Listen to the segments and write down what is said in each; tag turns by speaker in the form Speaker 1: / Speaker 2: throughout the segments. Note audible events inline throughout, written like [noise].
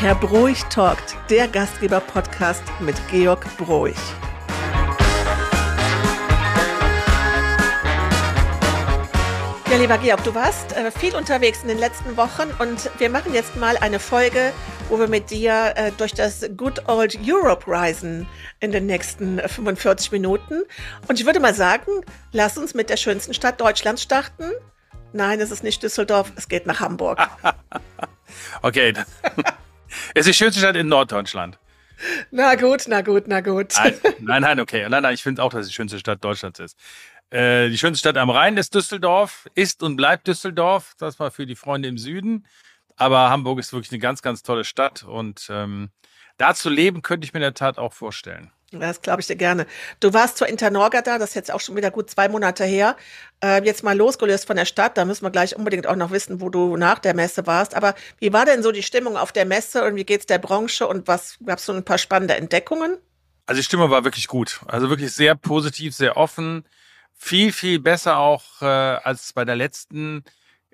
Speaker 1: Herr Broich talkt, der Gastgeber-Podcast mit Georg Broich. Ja, lieber Georg, du warst äh, viel unterwegs in den letzten Wochen und wir machen jetzt mal eine Folge, wo wir mit dir äh, durch das Good Old Europe reisen in den nächsten 45 Minuten. Und ich würde mal sagen, lass uns mit der schönsten Stadt Deutschlands starten. Nein, es ist nicht Düsseldorf, es geht nach Hamburg. [laughs]
Speaker 2: okay. Es ist die schönste Stadt in Norddeutschland.
Speaker 1: Na gut, na gut, na gut.
Speaker 2: Nein, [laughs] nein, okay. Nein, nein, ich finde auch, dass es die schönste Stadt Deutschlands ist. Äh, die schönste Stadt am Rhein ist Düsseldorf, ist und bleibt Düsseldorf. Das war für die Freunde im Süden. Aber Hamburg ist wirklich eine ganz, ganz tolle Stadt und ähm, da zu leben, könnte ich mir in der Tat auch vorstellen.
Speaker 1: Das glaube ich dir gerne. Du warst zur Internorga da, das ist jetzt auch schon wieder gut zwei Monate her. Äh, jetzt mal losgelöst von der Stadt, da müssen wir gleich unbedingt auch noch wissen, wo du nach der Messe warst. Aber wie war denn so die Stimmung auf der Messe und wie geht es der Branche und was gab es so ein paar spannende Entdeckungen?
Speaker 2: Also die Stimmung war wirklich gut. Also wirklich sehr positiv, sehr offen viel, viel besser auch äh, als bei der letzten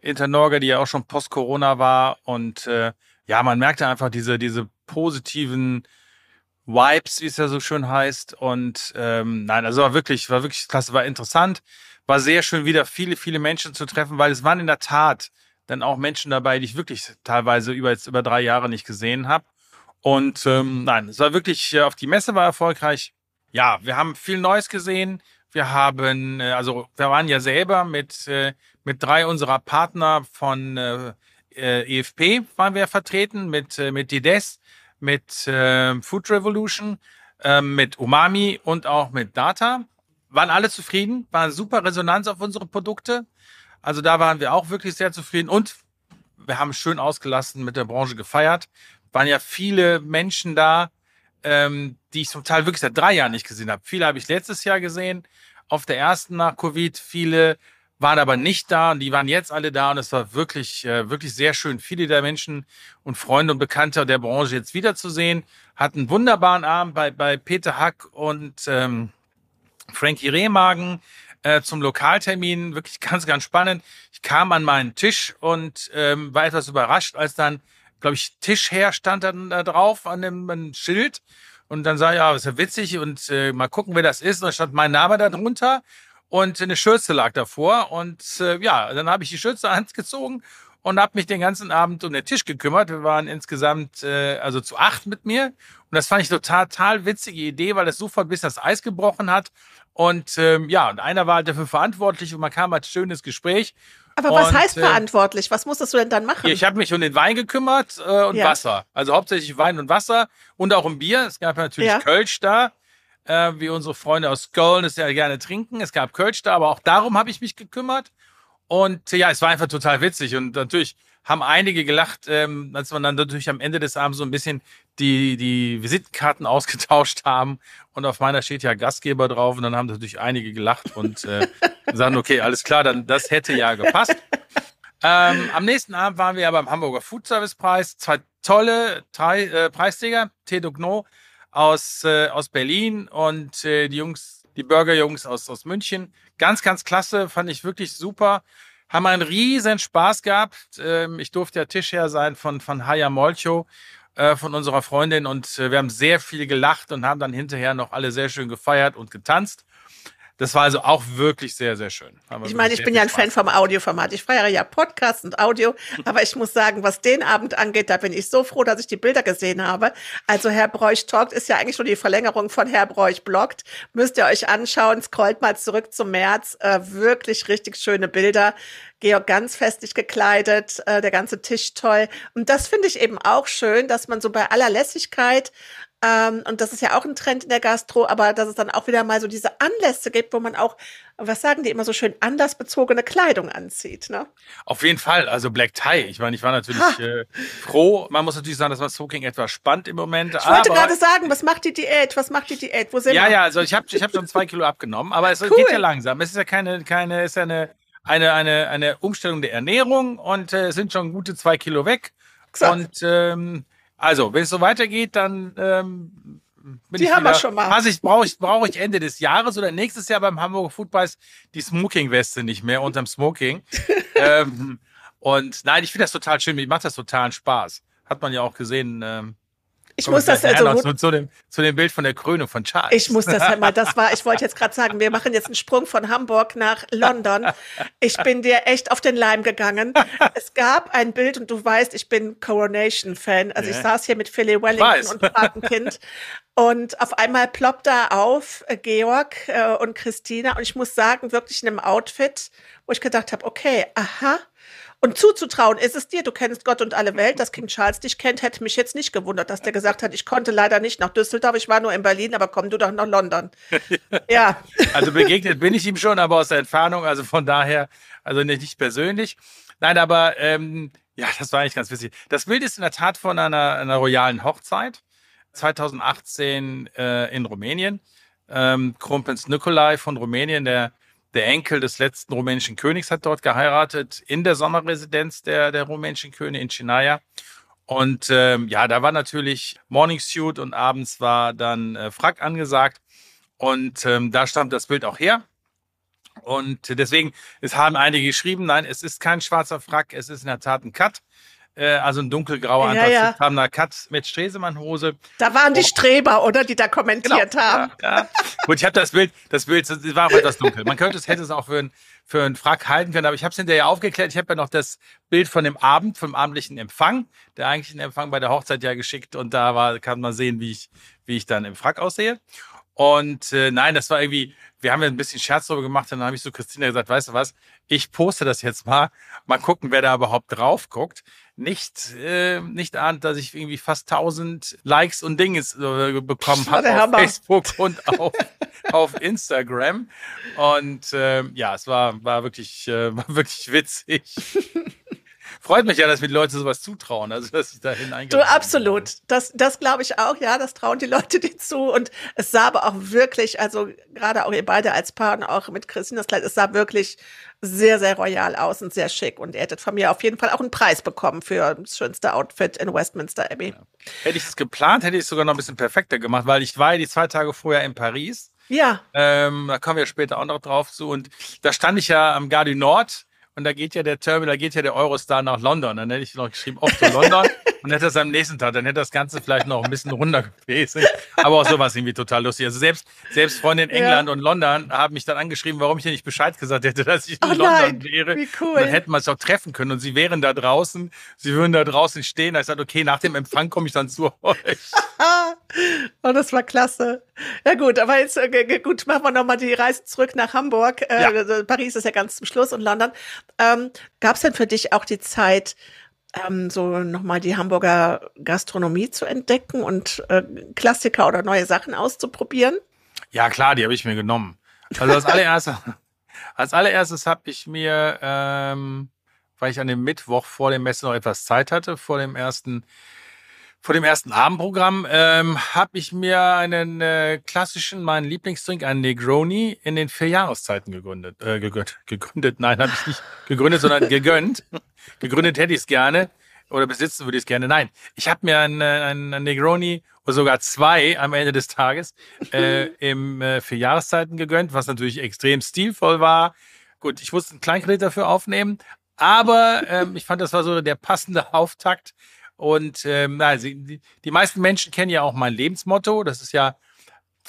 Speaker 2: Internorga, die ja auch schon post-Corona war. Und äh, ja, man merkte einfach diese, diese positiven Vibes, wie es ja so schön heißt. Und ähm, nein, also war wirklich, war wirklich klasse, war interessant. War sehr schön, wieder viele, viele Menschen zu treffen, weil es waren in der Tat dann auch Menschen dabei, die ich wirklich teilweise über jetzt über drei Jahre nicht gesehen habe. Und ähm, nein, es war wirklich, äh, auf die Messe war erfolgreich. Ja, wir haben viel Neues gesehen. Wir haben, äh, also wir waren ja selber mit, äh, mit drei unserer Partner von äh, EFP waren wir vertreten, mit, mit Dides, mit äh, Food Revolution, äh, mit Umami und auch mit Data. Waren alle zufrieden, war super Resonanz auf unsere Produkte. Also da waren wir auch wirklich sehr zufrieden und wir haben schön ausgelassen mit der Branche gefeiert. Waren ja viele Menschen da, ähm, die ich zum Teil wirklich seit drei Jahren nicht gesehen habe. Viele habe ich letztes Jahr gesehen, auf der ersten nach Covid. Viele waren aber nicht da und die waren jetzt alle da und es war wirklich, äh, wirklich sehr schön, viele der Menschen und Freunde und Bekannte der Branche jetzt wiederzusehen. Hatten einen wunderbaren Abend bei, bei Peter Hack und ähm, Frankie Rehmagen äh, zum Lokaltermin. Wirklich ganz, ganz spannend. Ich kam an meinen Tisch und ähm, war etwas überrascht, als dann glaube ich, Tischherr stand dann da drauf an dem, an dem Schild. Und dann sah ich, ja, das ist ja witzig und äh, mal gucken, wer das ist. Und dann stand mein Name da drunter und eine Schürze lag davor. Und äh, ja, dann habe ich die Schürze [laughs] angezogen und habe mich den ganzen Abend um den Tisch gekümmert. Wir waren insgesamt äh, also zu acht mit mir. Und das fand ich total, total witzige Idee, weil das sofort bis das Eis gebrochen hat. Und ähm, ja, und einer war halt dafür verantwortlich und man kam halt schönes Gespräch.
Speaker 1: Aber was und, heißt äh, verantwortlich? Was musstest du denn dann machen?
Speaker 2: Ich habe mich um den Wein gekümmert äh, und ja. Wasser. Also hauptsächlich Wein und Wasser und auch um Bier. Es gab natürlich ja. Kölsch da, äh, wie unsere Freunde aus Köln es ja gerne trinken. Es gab Kölsch da, aber auch darum habe ich mich gekümmert. Und ja, es war einfach total witzig. Und natürlich haben einige gelacht, ähm, als wir dann natürlich am Ende des Abends so ein bisschen die, die Visitenkarten [laughs] ausgetauscht haben. Und auf meiner steht ja Gastgeber drauf. Und dann haben natürlich einige gelacht und äh, sagen, [laughs] okay, alles klar, dann das hätte ja gepasst. Ähm, am nächsten Abend waren wir ja beim Hamburger Food Service Preis. Zwei tolle drei, äh, Preisträger, Tedo Gno aus, äh, aus Berlin und äh, die Jungs, die Burger-Jungs aus, aus München. Ganz, ganz klasse, fand ich wirklich super. Haben einen riesen Spaß gehabt. Ähm, ich durfte ja Tischherr sein von, von Haya Molcho, äh, von unserer Freundin und äh, wir haben sehr viel gelacht und haben dann hinterher noch alle sehr schön gefeiert und getanzt. Das war also auch wirklich sehr, sehr schön.
Speaker 1: Ich meine, ich bin ja ein. Fan vom Audioformat. Ich feiere ja Podcast und Audio, aber ich muss sagen, was den Abend angeht, da bin ich so froh, dass ich die Bilder gesehen habe. Also Herr Bräuch Talkt ist ja eigentlich schon die Verlängerung von Herr Bräuch Bloggt. Müsst ihr euch anschauen, scrollt mal zurück zum März. Äh, wirklich richtig schöne Bilder. Georg ganz festlich gekleidet, äh, der ganze Tisch toll. Und das finde ich eben auch schön, dass man so bei aller Lässigkeit ähm, und das ist ja auch ein Trend in der Gastro, aber dass es dann auch wieder mal so diese Anlässe gibt, wo man auch, was sagen die immer so schön, andersbezogene Kleidung anzieht. Ne?
Speaker 2: Auf jeden Fall, also Black Tie. Ich meine, ich war natürlich äh, froh. Man muss natürlich sagen, dass man Smoking etwas spannt im Moment.
Speaker 1: Ich wollte gerade sagen, was macht die Diät? Was macht die Diät? Wo sind
Speaker 2: ja,
Speaker 1: wir?
Speaker 2: Ja, also ich habe ich hab schon zwei Kilo abgenommen, aber es cool. geht ja langsam. Es ist ja keine, keine, ist ja eine, eine, eine, eine Umstellung der Ernährung und äh, es sind schon gute zwei Kilo weg. Exakt. Und ähm, also, wenn es so weitergeht, dann ähm, bin
Speaker 1: die
Speaker 2: ich
Speaker 1: haben
Speaker 2: wieder,
Speaker 1: wir schon mal.
Speaker 2: Was ich brauche ich, brauche ich Ende des Jahres oder nächstes Jahr beim Hamburger Foodpreis die Smoking-Weste nicht mehr unterm Smoking. [laughs] ähm, und nein, ich finde das total schön. Mir macht das totalen Spaß. hat man ja auch gesehen. Ähm,
Speaker 1: ich muss das also
Speaker 2: zu, zu, dem, zu dem Bild von der Krönung von Charles.
Speaker 1: Ich muss das halt mal, das war, ich wollte jetzt gerade [laughs] sagen, wir machen jetzt einen Sprung von Hamburg nach London. Ich bin dir echt auf den Leim gegangen. Es gab ein Bild und du weißt, ich bin Coronation-Fan. Also yeah. ich saß hier mit Philly Wellington und Patenkind und auf einmal ploppt da auf äh, Georg äh, und Christina und ich muss sagen, wirklich in einem Outfit, wo ich gedacht habe, okay, aha, und zuzutrauen ist es dir, du kennst Gott und alle Welt, dass King Charles dich kennt, hätte mich jetzt nicht gewundert, dass der gesagt hat, ich konnte leider nicht nach Düsseldorf, ich war nur in Berlin, aber komm du doch nach London. [laughs] ja.
Speaker 2: Also begegnet bin ich ihm schon, aber aus der Entfernung, also von daher, also nicht persönlich. Nein, aber ähm, ja, das war eigentlich ganz witzig. Das Bild ist in der Tat von einer, einer royalen Hochzeit 2018 äh, in Rumänien. Ähm, Kronprinz Nikolai von Rumänien, der der Enkel des letzten rumänischen Königs hat dort geheiratet, in der Sommerresidenz der, der rumänischen Könige in Chinaia. Und ähm, ja, da war natürlich Morning Suit und abends war dann äh, Frack angesagt. Und ähm, da stammt das Bild auch her. Und deswegen, es haben einige geschrieben, nein, es ist kein schwarzer Frack, es ist in der Tat ein Cut. Äh, also ein dunkelgrauer ja, anthrazitfarbener ja. Cut mit Stresemann-Hose.
Speaker 1: Da waren die oh. Streber, oder? Die da kommentiert genau. haben.
Speaker 2: Ja, ja. Gut, ich habe das Bild, das Bild, das war auch etwas dunkel. Man könnte es, hätte es auch für ein für einen Frack halten können, aber ich habe es hinterher aufgeklärt. Ich habe ja noch das Bild von dem Abend, vom abendlichen Empfang, der eigentlichen Empfang bei der Hochzeit ja geschickt und da war, kann man sehen, wie ich, wie ich dann im Frack aussehe. Und äh, nein, das war irgendwie, wir haben ja ein bisschen Scherz darüber gemacht und dann habe ich so Christina gesagt, weißt du was, ich poste das jetzt mal, mal gucken, wer da überhaupt drauf guckt nicht, äh, nicht ahnt, dass ich irgendwie fast 1000 Likes und Dinges äh, bekommen habe auf Hammer. Facebook [laughs] und auf, auf Instagram. Und äh, ja, es war, war, wirklich, äh, [laughs] war wirklich witzig. Freut mich ja, dass mir die Leute sowas zutrauen, also dass ich da hineingehen.
Speaker 1: Du absolut. Das, das glaube ich auch, ja, das trauen die Leute dir zu. Und es sah aber auch wirklich, also gerade auch ihr beide als Paar und auch mit Christinas Kleid, es sah wirklich sehr, sehr royal aus und sehr schick. Und ihr hättet von mir auf jeden Fall auch einen Preis bekommen für das schönste Outfit in Westminster Abbey. Ja.
Speaker 2: Hätte ich das geplant, hätte ich es sogar noch ein bisschen perfekter gemacht, weil ich war ja die zwei Tage vorher in Paris.
Speaker 1: Ja.
Speaker 2: Ähm, da kommen wir später auch noch drauf zu. Und da stand ich ja am Gare du Nord und da geht ja der Terminal, da geht ja der Eurostar nach London. Dann hätte ich noch geschrieben, oft zu London [laughs] und hätte das am nächsten Tag, dann hätte das Ganze vielleicht noch ein bisschen runtergepaced. Aber auch sowas irgendwie total lustig. Also selbst, selbst Freunde in England ja. und London haben mich dann angeschrieben, warum ich dir nicht Bescheid gesagt hätte, dass ich in oh London nein, wäre. Wie cool. Und dann hätten wir es auch treffen können und sie wären da draußen, sie würden da draußen stehen. Da ich gesagt, okay, nach dem Empfang komme ich dann zu euch. [laughs]
Speaker 1: oh, das war klasse. Ja gut, aber jetzt äh, gut, machen wir nochmal die Reise zurück nach Hamburg. Äh, ja. Also Paris ist ja ganz zum Schluss und London. Ähm, Gab es denn für dich auch die Zeit, ähm, so nochmal die Hamburger Gastronomie zu entdecken und äh, Klassiker oder neue Sachen auszuprobieren?
Speaker 2: Ja klar, die habe ich mir genommen. Also als allererstes, [laughs] als allererstes habe ich mir, ähm, weil ich an dem Mittwoch vor dem Messe noch etwas Zeit hatte, vor dem ersten vor dem ersten Abendprogramm ähm, habe ich mir einen äh, klassischen, meinen Lieblingsdrink, einen Negroni, in den vier Jahreszeiten gegründet. Äh, gegründet, gegründet, nein, habe ich nicht gegründet, sondern [laughs] gegönnt. gegründet hätte ich es gerne. Oder besitzen würde ich es gerne. Nein, ich habe mir einen, einen Negroni oder sogar zwei am Ende des Tages äh, [laughs] im äh, vier Jahreszeiten gegönnt, was natürlich extrem stilvoll war. Gut, ich musste einen Kleinkredit dafür aufnehmen, aber ähm, ich fand, das war so der passende Auftakt und ähm, also, die, die meisten Menschen kennen ja auch mein Lebensmotto. Das ist ja,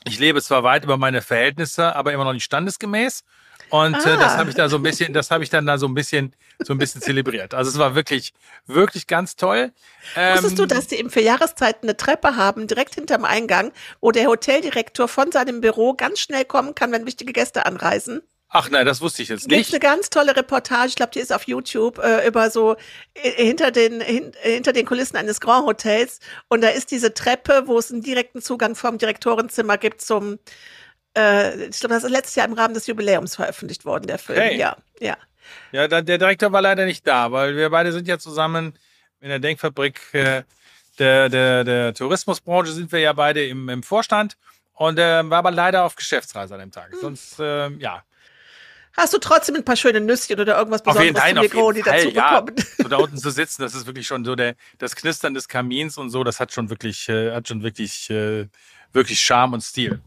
Speaker 2: ich lebe zwar weit über meine Verhältnisse, aber immer noch nicht standesgemäß. Und ah. äh, das ah. habe ich da so ein bisschen, das habe ich dann da so ein bisschen, so ein bisschen zelebriert. Also es war wirklich, wirklich ganz toll.
Speaker 1: Ähm, Wusstest du, dass die eben für Jahreszeiten eine Treppe haben, direkt hinterm Eingang, wo der Hoteldirektor von seinem Büro ganz schnell kommen kann, wenn wichtige Gäste anreisen?
Speaker 2: Ach nein, das wusste ich jetzt nicht.
Speaker 1: Es gibt eine ganz tolle Reportage, ich glaube, die ist auf YouTube, äh, über so äh, hinter den, hin, äh, hinter den Kulissen eines Grand Hotels. Und da ist diese Treppe, wo es einen direkten Zugang vom Direktorenzimmer gibt zum, äh, ich glaube, das ist letztes Jahr im Rahmen des Jubiläums veröffentlicht worden, der Film. Hey. Ja, ja.
Speaker 2: Ja, der Direktor war leider nicht da, weil wir beide sind ja zusammen in der Denkfabrik der, der, der Tourismusbranche sind wir ja beide im, im Vorstand und äh, war aber leider auf Geschäftsreise an dem Tag. Hm. Sonst, äh, ja,
Speaker 1: Hast du trotzdem ein paar schöne Nüsschen oder irgendwas Besonderes
Speaker 2: zum Negroni dazu ja. bekommen? [laughs] [laughs] So da unten zu sitzen, das ist wirklich schon so der, das Knistern des Kamins und so, das hat schon wirklich, äh, hat schon wirklich, äh, wirklich Charme und Stil.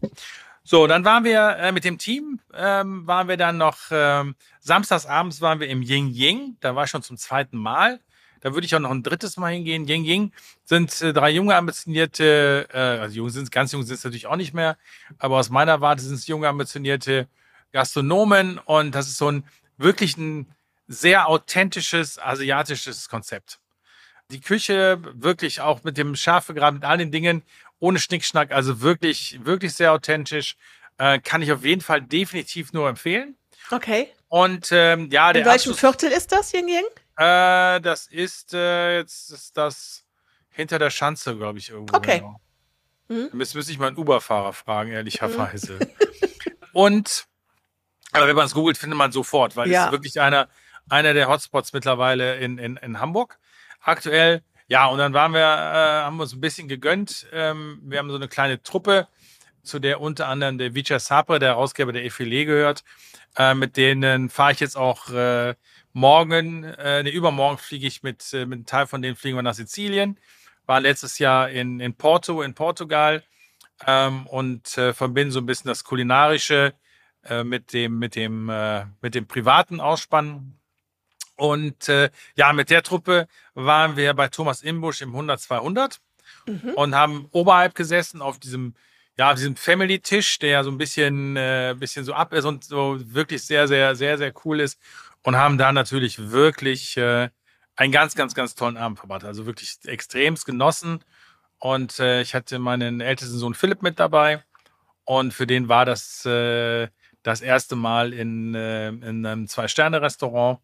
Speaker 2: So, dann waren wir äh, mit dem Team, ähm, waren wir dann noch, ähm, samstags abends waren wir im Ying Ying, da war ich schon zum zweiten Mal. Da würde ich auch noch ein drittes Mal hingehen. Ying Ying sind äh, drei junge, ambitionierte, äh, also jung sind ganz jung sind es natürlich auch nicht mehr, aber aus meiner Warte sind es junge, ambitionierte Gastronomen und das ist so ein wirklich ein sehr authentisches asiatisches Konzept. Die Küche wirklich auch mit dem Schafegrad, mit all den Dingen, ohne Schnickschnack, also wirklich, wirklich sehr authentisch. Äh, kann ich auf jeden Fall definitiv nur empfehlen.
Speaker 1: Okay.
Speaker 2: Und ähm, ja, der
Speaker 1: In welchem Abschluss, Viertel ist das, Ying Ying?
Speaker 2: Äh, das ist äh, jetzt ist das hinter der Schanze, glaube ich, irgendwo.
Speaker 1: Okay. Genau.
Speaker 2: Hm? Müsste ich mal einen Uber-Fahrer fragen, ehrlicherweise. Hm. [laughs] Und aber wenn man es googelt, findet man sofort, weil ja. es ist wirklich einer, einer der Hotspots mittlerweile in, in, in Hamburg aktuell. Ja, und dann waren wir, äh, haben uns ein bisschen gegönnt. Ähm, wir haben so eine kleine Truppe, zu der unter anderem der Vijay Sapre, der Herausgeber der Effilé gehört. Äh, mit denen fahre ich jetzt auch äh, morgen, äh, ne, übermorgen fliege ich mit, äh, mit einem Teil von denen fliegen wir nach Sizilien. War letztes Jahr in, in Porto, in Portugal. Ähm, und äh, verbinden so ein bisschen das Kulinarische äh, mit dem, mit dem, äh, mit dem privaten Ausspann. Und äh, ja, mit der Truppe waren wir bei Thomas Imbusch im 100 200 mhm. und haben oberhalb gesessen auf diesem ja, auf diesem Family-Tisch, der ja so ein bisschen, äh, bisschen so ab ist und so wirklich sehr, sehr, sehr, sehr cool ist. Und haben da natürlich wirklich äh, einen ganz, ganz, ganz tollen Abend verbracht. Also wirklich extremst genossen. Und äh, ich hatte meinen ältesten Sohn Philipp mit dabei. Und für den war das äh, das erste Mal in, äh, in einem Zwei-Sterne-Restaurant.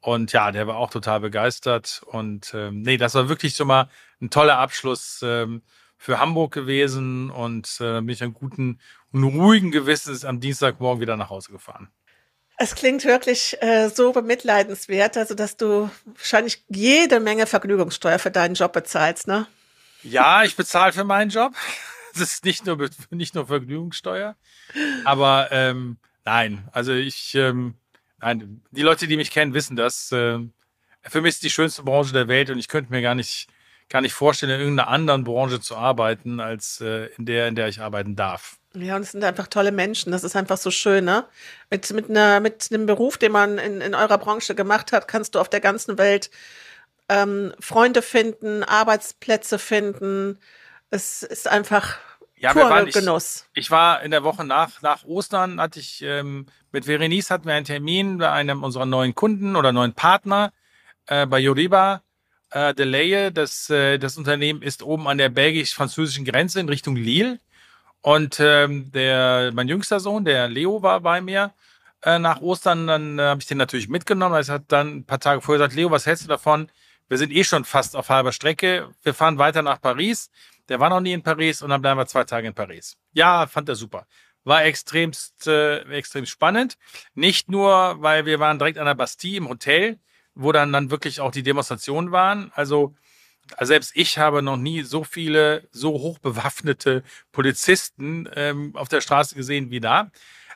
Speaker 2: Und ja, der war auch total begeistert. Und ähm, nee, das war wirklich schon mal ein toller Abschluss ähm, für Hamburg gewesen. Und äh, bin ich einen guten und ruhigen Gewissens am Dienstagmorgen wieder nach Hause gefahren.
Speaker 1: Es klingt wirklich äh, so bemitleidenswert, also dass du wahrscheinlich jede Menge Vergnügungssteuer für deinen Job bezahlst, ne?
Speaker 2: Ja, ich bezahle für meinen Job. Es ist nicht nur, nicht nur Vergnügungssteuer. Aber ähm, nein, also ich, ähm, nein, die Leute, die mich kennen, wissen das. Äh, für mich ist die schönste Branche der Welt und ich könnte mir gar nicht, gar nicht vorstellen, in irgendeiner anderen Branche zu arbeiten, als äh, in der, in der ich arbeiten darf.
Speaker 1: Ja, und es sind einfach tolle Menschen. Das ist einfach so schön, ne? Mit, mit, einer, mit einem Beruf, den man in, in eurer Branche gemacht hat, kannst du auf der ganzen Welt ähm, Freunde finden, Arbeitsplätze finden. Es ist einfach
Speaker 2: ja, purer waren. Ich, ich, war in der Woche nach, nach Ostern, hatte ich ähm, mit Verenice hatten wir einen Termin bei einem unserer neuen Kunden oder neuen Partner äh, bei Yoriba. Äh, Delaye, das, äh, das Unternehmen ist oben an der belgisch-französischen Grenze in Richtung Lille. Und ähm, der, mein jüngster Sohn, der Leo, war bei mir äh, nach Ostern. Dann äh, habe ich den natürlich mitgenommen. Er hat dann ein paar Tage vorher gesagt, Leo, was hältst du davon? Wir sind eh schon fast auf halber Strecke. Wir fahren weiter nach Paris. Der war noch nie in Paris und dann bleiben wir zwei Tage in Paris. Ja, fand er super. War extremst, äh, extrem spannend. Nicht nur, weil wir waren direkt an der Bastille im Hotel, wo dann, dann wirklich auch die Demonstrationen waren. Also also selbst ich habe noch nie so viele, so hochbewaffnete Polizisten ähm, auf der Straße gesehen wie da.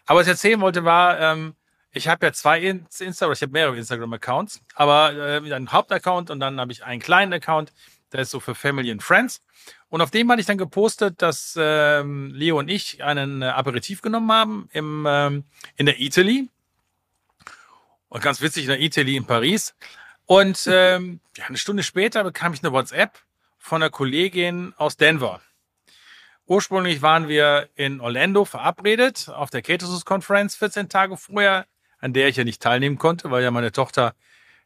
Speaker 2: Aber was ich erzählen wollte war, ähm, ich habe ja zwei Insta, oder ich habe mehrere Instagram-Accounts, aber äh, einen Hauptaccount und dann habe ich einen kleinen Account, der ist so für Family and Friends. Und auf dem hatte ich dann gepostet, dass ähm, Leo und ich einen äh, Aperitif genommen haben im, ähm, in der Italy. Und ganz witzig, in der Italy in Paris. Und [laughs] ähm, ja, eine Stunde später bekam ich eine WhatsApp von einer Kollegin aus Denver. Ursprünglich waren wir in Orlando verabredet auf der Ketosis Conference 14 Tage vorher, an der ich ja nicht teilnehmen konnte, weil ja meine Tochter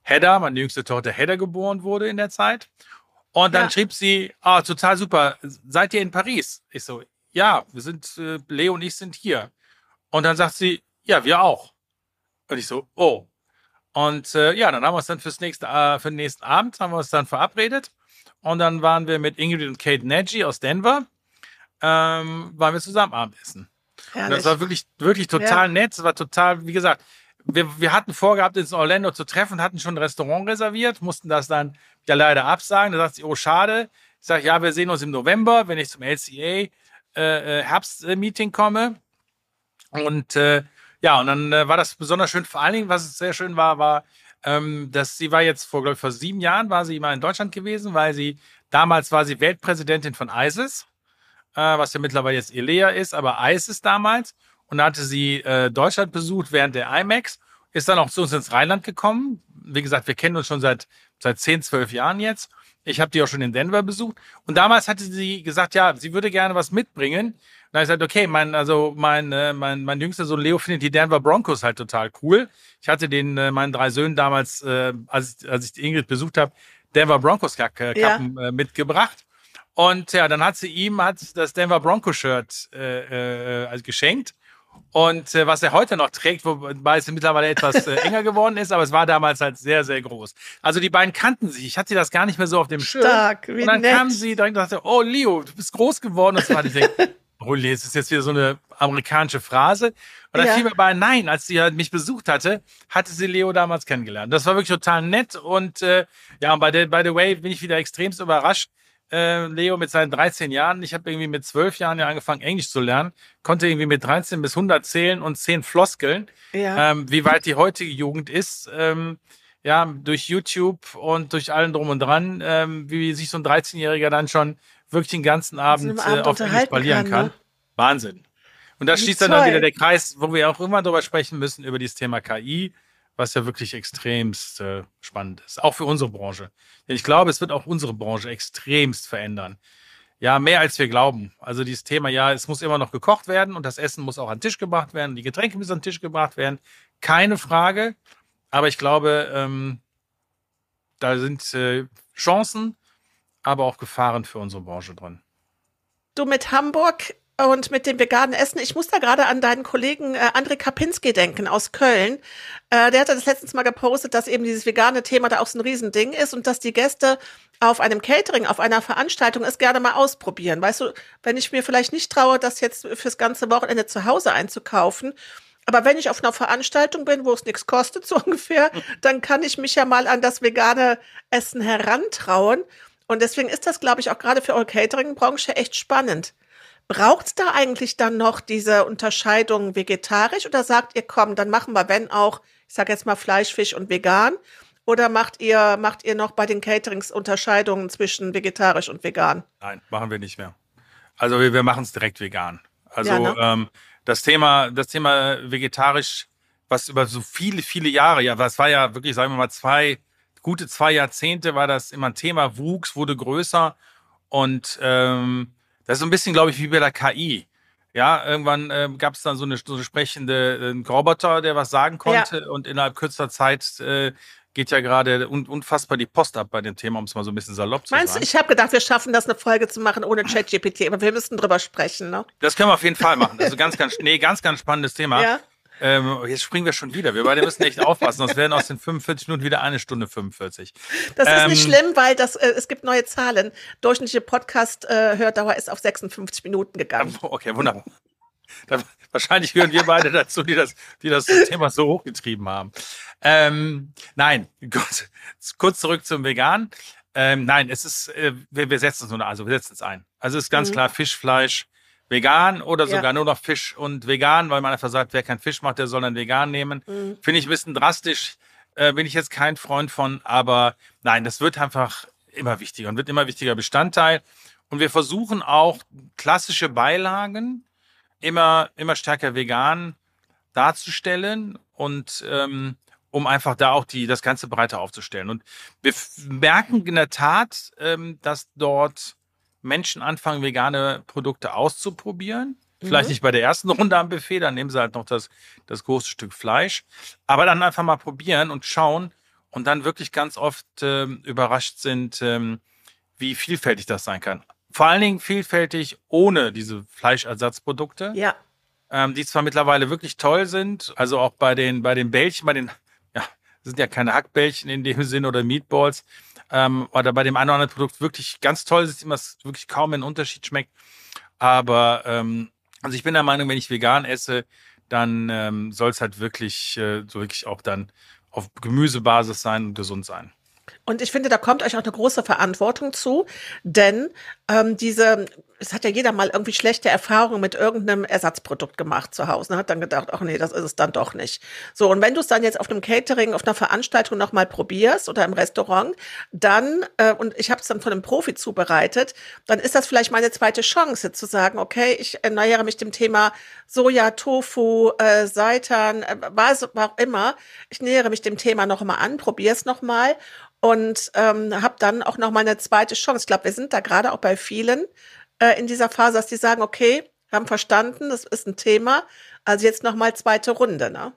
Speaker 2: Hedda, meine jüngste Tochter Hedda geboren wurde in der Zeit. Und dann ja. schrieb sie, ah, total super, seid ihr in Paris? Ich so, ja, wir sind, äh, Leo und ich sind hier. Und dann sagt sie, ja, wir auch. Und ich so, oh, und äh, ja, dann haben wir uns dann fürs nächste, äh, für den nächsten Abend haben wir uns dann verabredet. Und dann waren wir mit Ingrid und Kate Nagy aus Denver, ähm, waren wir zusammen Abendessen. Und das war wirklich, wirklich total ja. nett. Es war total, wie gesagt, wir, wir hatten vorgehabt, uns in Orlando zu treffen, hatten schon ein Restaurant reserviert, mussten das dann ja leider absagen. Da sagt sie, oh, schade. Ich sage, ja, wir sehen uns im November, wenn ich zum LCA äh, äh, Herbstmeeting komme. Und äh, ja, und dann äh, war das besonders schön. Vor allen Dingen, was sehr schön war, war, ähm, dass sie war jetzt vor, glaube ich, vor sieben Jahren war sie mal in Deutschland gewesen, weil sie damals war sie Weltpräsidentin von ISIS, äh, was ja mittlerweile jetzt Elea ist, aber ISIS damals. Und da hatte sie äh, Deutschland besucht während der IMAX. ist dann auch zu uns ins Rheinland gekommen. Wie gesagt, wir kennen uns schon seit, seit 10, 12 Jahren jetzt. Ich habe die auch schon in Denver besucht. Und damals hatte sie gesagt, ja, sie würde gerne was mitbringen. Und dann habe ich gesagt, okay, mein, also mein, äh, mein, mein jüngster Sohn Leo findet die Denver Broncos halt total cool. Ich hatte den äh, meinen drei Söhnen damals, äh, als, ich, als ich die Ingrid besucht habe, Denver Broncos Kappen ja. äh, mitgebracht. Und ja, dann hat sie ihm hat das Denver Broncos Shirt äh, äh, geschenkt. Und äh, was er heute noch trägt, wobei es mittlerweile etwas äh, enger geworden ist, aber es war damals halt sehr, sehr groß. Also die beiden kannten sich. Ich hatte das gar nicht mehr so auf dem
Speaker 1: Stark,
Speaker 2: Schirm. Und dann nett. kam sie und sagte, oh Leo, du bist groß geworden. Und so hatte ich denke, [laughs] oh Leo, das ist jetzt wieder so eine amerikanische Phrase. Und dann ja. fiel mir bei, nein, als sie halt mich besucht hatte, hatte sie Leo damals kennengelernt. Das war wirklich total nett. Und äh, ja, und by the, by the way bin ich wieder extremst überrascht, äh, Leo mit seinen 13 Jahren. Ich habe irgendwie mit 12 Jahren ja angefangen, Englisch zu lernen, konnte irgendwie mit 13 bis 100 zählen und 10 Floskeln. Ja. Ähm, wie weit die heutige Jugend ist, ähm, ja, durch YouTube und durch allen drum und dran, ähm, wie sich so ein 13-Jähriger dann schon wirklich den ganzen Abend, Abend äh, auf Englisch verlieren kann. kann. Ne? Wahnsinn. Und da schließt dann, dann wieder der Kreis, wo wir auch immer drüber sprechen müssen, über dieses Thema KI was ja wirklich extremst äh, spannend ist. Auch für unsere Branche. Denn ich glaube, es wird auch unsere Branche extremst verändern. Ja, mehr als wir glauben. Also dieses Thema, ja, es muss immer noch gekocht werden und das Essen muss auch an den Tisch gebracht werden, die Getränke müssen an den Tisch gebracht werden. Keine Frage. Aber ich glaube, ähm, da sind äh, Chancen, aber auch Gefahren für unsere Branche drin.
Speaker 1: Du mit Hamburg und mit dem veganen Essen, ich muss da gerade an deinen Kollegen äh, André Kapinski denken aus Köln. Äh, der hatte das letztens mal gepostet, dass eben dieses vegane Thema da auch so ein Riesending ist und dass die Gäste auf einem Catering, auf einer Veranstaltung es gerne mal ausprobieren. Weißt du, wenn ich mir vielleicht nicht traue, das jetzt fürs ganze Wochenende zu Hause einzukaufen, aber wenn ich auf einer Veranstaltung bin, wo es nichts kostet, [laughs] so ungefähr, dann kann ich mich ja mal an das vegane Essen herantrauen. Und deswegen ist das, glaube ich, auch gerade für eure Catering-Branche echt spannend. Braucht es da eigentlich dann noch diese Unterscheidung vegetarisch oder sagt ihr, komm, dann machen wir, wenn auch, ich sage jetzt mal Fleisch, Fisch und vegan? Oder macht ihr, macht ihr noch bei den Caterings Unterscheidungen zwischen vegetarisch und vegan?
Speaker 2: Nein, machen wir nicht mehr. Also wir, wir machen es direkt vegan. Also ja, ne? ähm, das Thema, das Thema vegetarisch, was über so viele, viele Jahre, ja, was war ja wirklich, sagen wir mal, zwei, gute zwei Jahrzehnte war das immer ein Thema, wuchs, wurde größer und ähm, das ist so ein bisschen, glaube ich, wie bei der KI. Ja, irgendwann äh, gab es dann so eine, so eine sprechende äh, Roboter, der was sagen konnte ja. und innerhalb kürzester Zeit äh, geht ja gerade un unfassbar die Post ab bei dem Thema, um es mal so ein bisschen salopp zu
Speaker 1: Meinst sagen. Meinst du, ich habe gedacht, wir schaffen das, eine Folge zu machen ohne ChatGPT, aber wir müssten drüber sprechen, ne?
Speaker 2: Das können wir auf jeden Fall machen. Also ganz, ganz, nee, ganz, ganz spannendes Thema. Ja. Ähm, jetzt springen wir schon wieder. Wir beide müssen echt aufpassen, sonst werden aus den 45 Minuten wieder eine Stunde 45.
Speaker 1: Das ähm, ist nicht ähm, schlimm, weil das, äh, es gibt neue Zahlen. Durchschnittliche Podcast-Hördauer äh, ist auf 56 Minuten gegangen. [laughs]
Speaker 2: Okay, wunderbar. Da, wahrscheinlich hören wir beide dazu, die das, die das Thema so hochgetrieben haben. Ähm, nein, [laughs] gut. Kurz zurück zum Vegan. Ähm, nein, es ist, äh, wir, wir setzen es nur, also wir setzen es ein. Also es ist ganz mhm. klar Fisch, Fleisch, vegan oder sogar ja. nur noch Fisch und vegan, weil man einfach sagt, wer keinen Fisch macht, der soll dann vegan nehmen. Mhm. Finde ich ein bisschen drastisch, äh, bin ich jetzt kein Freund von, aber nein, das wird einfach immer wichtiger und wird immer wichtiger Bestandteil. Und wir versuchen auch klassische Beilagen immer, immer stärker vegan darzustellen und ähm, um einfach da auch die, das Ganze breiter aufzustellen. Und wir merken in der Tat, ähm, dass dort Menschen anfangen, vegane Produkte auszuprobieren. Vielleicht mhm. nicht bei der ersten [laughs] Runde am Buffet, dann nehmen sie halt noch das, das große Stück Fleisch. Aber dann einfach mal probieren und schauen und dann wirklich ganz oft ähm, überrascht sind, ähm, wie vielfältig das sein kann. Vor allen Dingen vielfältig ohne diese Fleischersatzprodukte.
Speaker 1: Ja.
Speaker 2: Ähm, die zwar mittlerweile wirklich toll sind, also auch bei den, bei den Bällchen, bei den, ja, sind ja keine Hackbällchen in dem Sinn oder Meatballs, ähm, oder bei dem einen oder anderen Produkt wirklich ganz toll ist, immer wirklich kaum einen Unterschied schmeckt. Aber ähm, also ich bin der Meinung, wenn ich vegan esse, dann ähm, soll es halt wirklich äh, so wirklich auch dann auf Gemüsebasis sein und gesund sein.
Speaker 1: Und ich finde, da kommt euch auch eine große Verantwortung zu, denn ähm, diese es hat ja jeder mal irgendwie schlechte Erfahrungen mit irgendeinem Ersatzprodukt gemacht zu Hause und hat dann gedacht, ach nee, das ist es dann doch nicht. So, und wenn du es dann jetzt auf einem Catering, auf einer Veranstaltung nochmal probierst oder im Restaurant, dann, äh, und ich habe es dann von einem Profi zubereitet, dann ist das vielleicht meine zweite Chance zu sagen, okay, ich erneuere mich dem Thema Soja, Tofu, äh, Seitan, äh, was auch immer. Ich nähere mich dem Thema nochmal an, probiere es nochmal und ähm, habe dann auch nochmal eine zweite Chance. Ich glaube, wir sind da gerade auch bei vielen, äh, in dieser Phase, dass die sagen, okay, haben verstanden, das ist ein Thema, also jetzt nochmal zweite Runde, ne?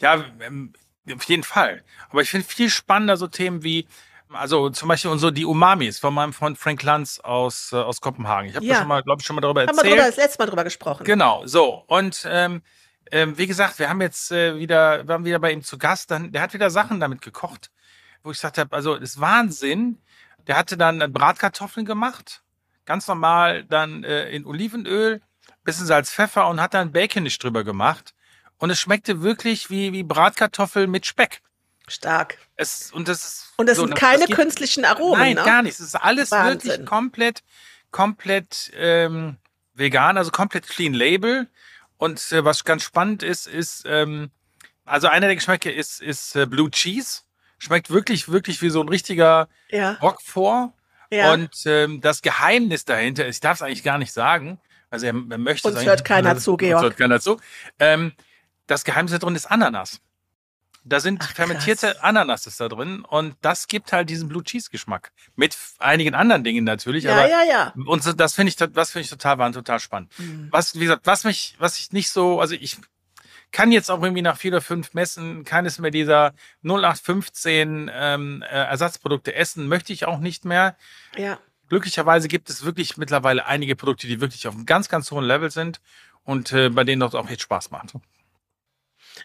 Speaker 2: Ja, ähm, auf jeden Fall. Aber ich finde viel spannender so Themen wie, also zum Beispiel unsere, die Umamis von meinem Freund Frank Lanz aus, äh, aus Kopenhagen. Ich habe ja. da schon mal, glaube ich, schon mal darüber erzählt. Haben wir drüber,
Speaker 1: das letzte Mal drüber gesprochen.
Speaker 2: Genau, so. Und ähm, ähm, wie gesagt, wir haben jetzt äh, wieder, wir haben wieder bei ihm zu Gast, dann, der hat wieder Sachen damit gekocht, wo ich gesagt habe, also das ist Wahnsinn. Der hatte dann Bratkartoffeln gemacht ganz normal dann äh, in Olivenöl, bisschen Salz, Pfeffer und hat dann Bacon nicht drüber gemacht. Und es schmeckte wirklich wie, wie Bratkartoffel mit Speck.
Speaker 1: Stark.
Speaker 2: Es, und das, ist
Speaker 1: und das so, sind keine das künstlichen Aromen.
Speaker 2: Nein,
Speaker 1: ne?
Speaker 2: gar nicht. Es ist alles Wahnsinn. wirklich komplett, komplett ähm, vegan, also komplett clean label. Und äh, was ganz spannend ist, ist, ähm, also einer der Geschmäcke ist, ist äh, Blue Cheese. Schmeckt wirklich, wirklich wie so ein richtiger ja. Roquefort. Ja. Und ähm, das Geheimnis dahinter ist, ich darf es eigentlich gar nicht sagen, also er, er möchte
Speaker 1: es hört keiner zu, Georg.
Speaker 2: hört keiner zu. Ähm, das Geheimnis da drin ist Ananas. Da sind Ach, fermentierte Ananas da drin und das gibt halt diesen Blue Cheese Geschmack. Mit einigen anderen Dingen natürlich.
Speaker 1: Ja,
Speaker 2: aber
Speaker 1: ja, ja.
Speaker 2: Und das finde ich, das finde ich total, war total spannend. Mhm. Was, wie gesagt, was mich, was ich nicht so, also ich kann jetzt auch irgendwie nach vier oder fünf Messen keines mehr dieser 0815 ähm, äh, Ersatzprodukte essen, möchte ich auch nicht mehr.
Speaker 1: Ja.
Speaker 2: Glücklicherweise gibt es wirklich mittlerweile einige Produkte, die wirklich auf einem ganz, ganz hohen Level sind und äh, bei denen das auch echt Spaß macht.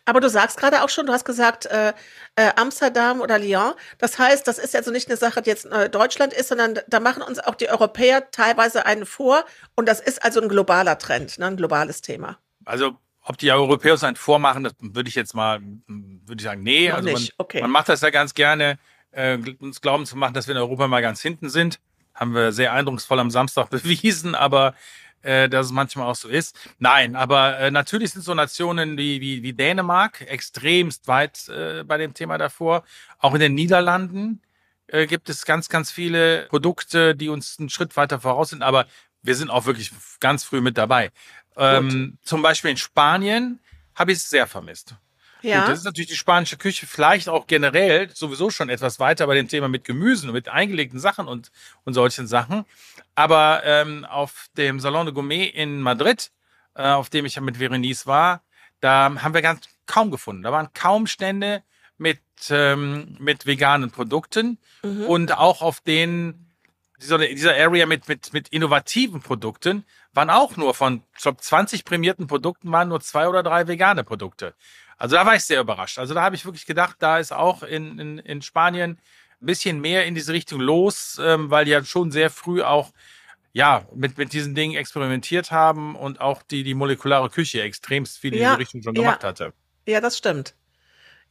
Speaker 1: Aber du sagst gerade auch schon, du hast gesagt äh, äh, Amsterdam oder Lyon. Das heißt, das ist ja so nicht eine Sache, die jetzt äh, Deutschland ist, sondern da machen uns auch die Europäer teilweise einen vor. Und das ist also ein globaler Trend, ne, ein globales Thema.
Speaker 2: Also ob die Europäer sein vormachen, das würde ich jetzt mal, würde ich sagen, nee.
Speaker 1: Noch
Speaker 2: also
Speaker 1: man, okay.
Speaker 2: man macht das ja ganz gerne, äh, uns glauben zu machen, dass wir in Europa mal ganz hinten sind. Haben wir sehr eindrucksvoll am Samstag [laughs] bewiesen, aber äh, dass es manchmal auch so ist. Nein, aber äh, natürlich sind so Nationen wie, wie, wie Dänemark extremst weit äh, bei dem Thema davor. Auch in den Niederlanden äh, gibt es ganz, ganz viele Produkte, die uns einen Schritt weiter voraus sind, aber wir sind auch wirklich ganz früh mit dabei. Ähm, zum Beispiel in Spanien habe ich es sehr vermisst. Ja. Gut, das ist natürlich die spanische Küche vielleicht auch generell sowieso schon etwas weiter bei dem Thema mit Gemüsen und mit eingelegten Sachen und, und solchen Sachen. Aber ähm, auf dem Salon de Gourmet in Madrid, äh, auf dem ich ja mit Verenice war, da haben wir ganz kaum gefunden. Da waren kaum Stände mit, ähm, mit veganen Produkten mhm. und auch auf den dieser, dieser Area mit, mit, mit innovativen Produkten waren auch nur von, ich glaube, 20 prämierten Produkten waren nur zwei oder drei vegane Produkte. Also da war ich sehr überrascht. Also da habe ich wirklich gedacht, da ist auch in, in, in Spanien ein bisschen mehr in diese Richtung los, ähm, weil die ja schon sehr früh auch ja, mit, mit diesen Dingen experimentiert haben und auch die, die molekulare Küche extremst viel in ja, diese Richtung schon gemacht
Speaker 1: ja.
Speaker 2: hatte.
Speaker 1: Ja, das stimmt.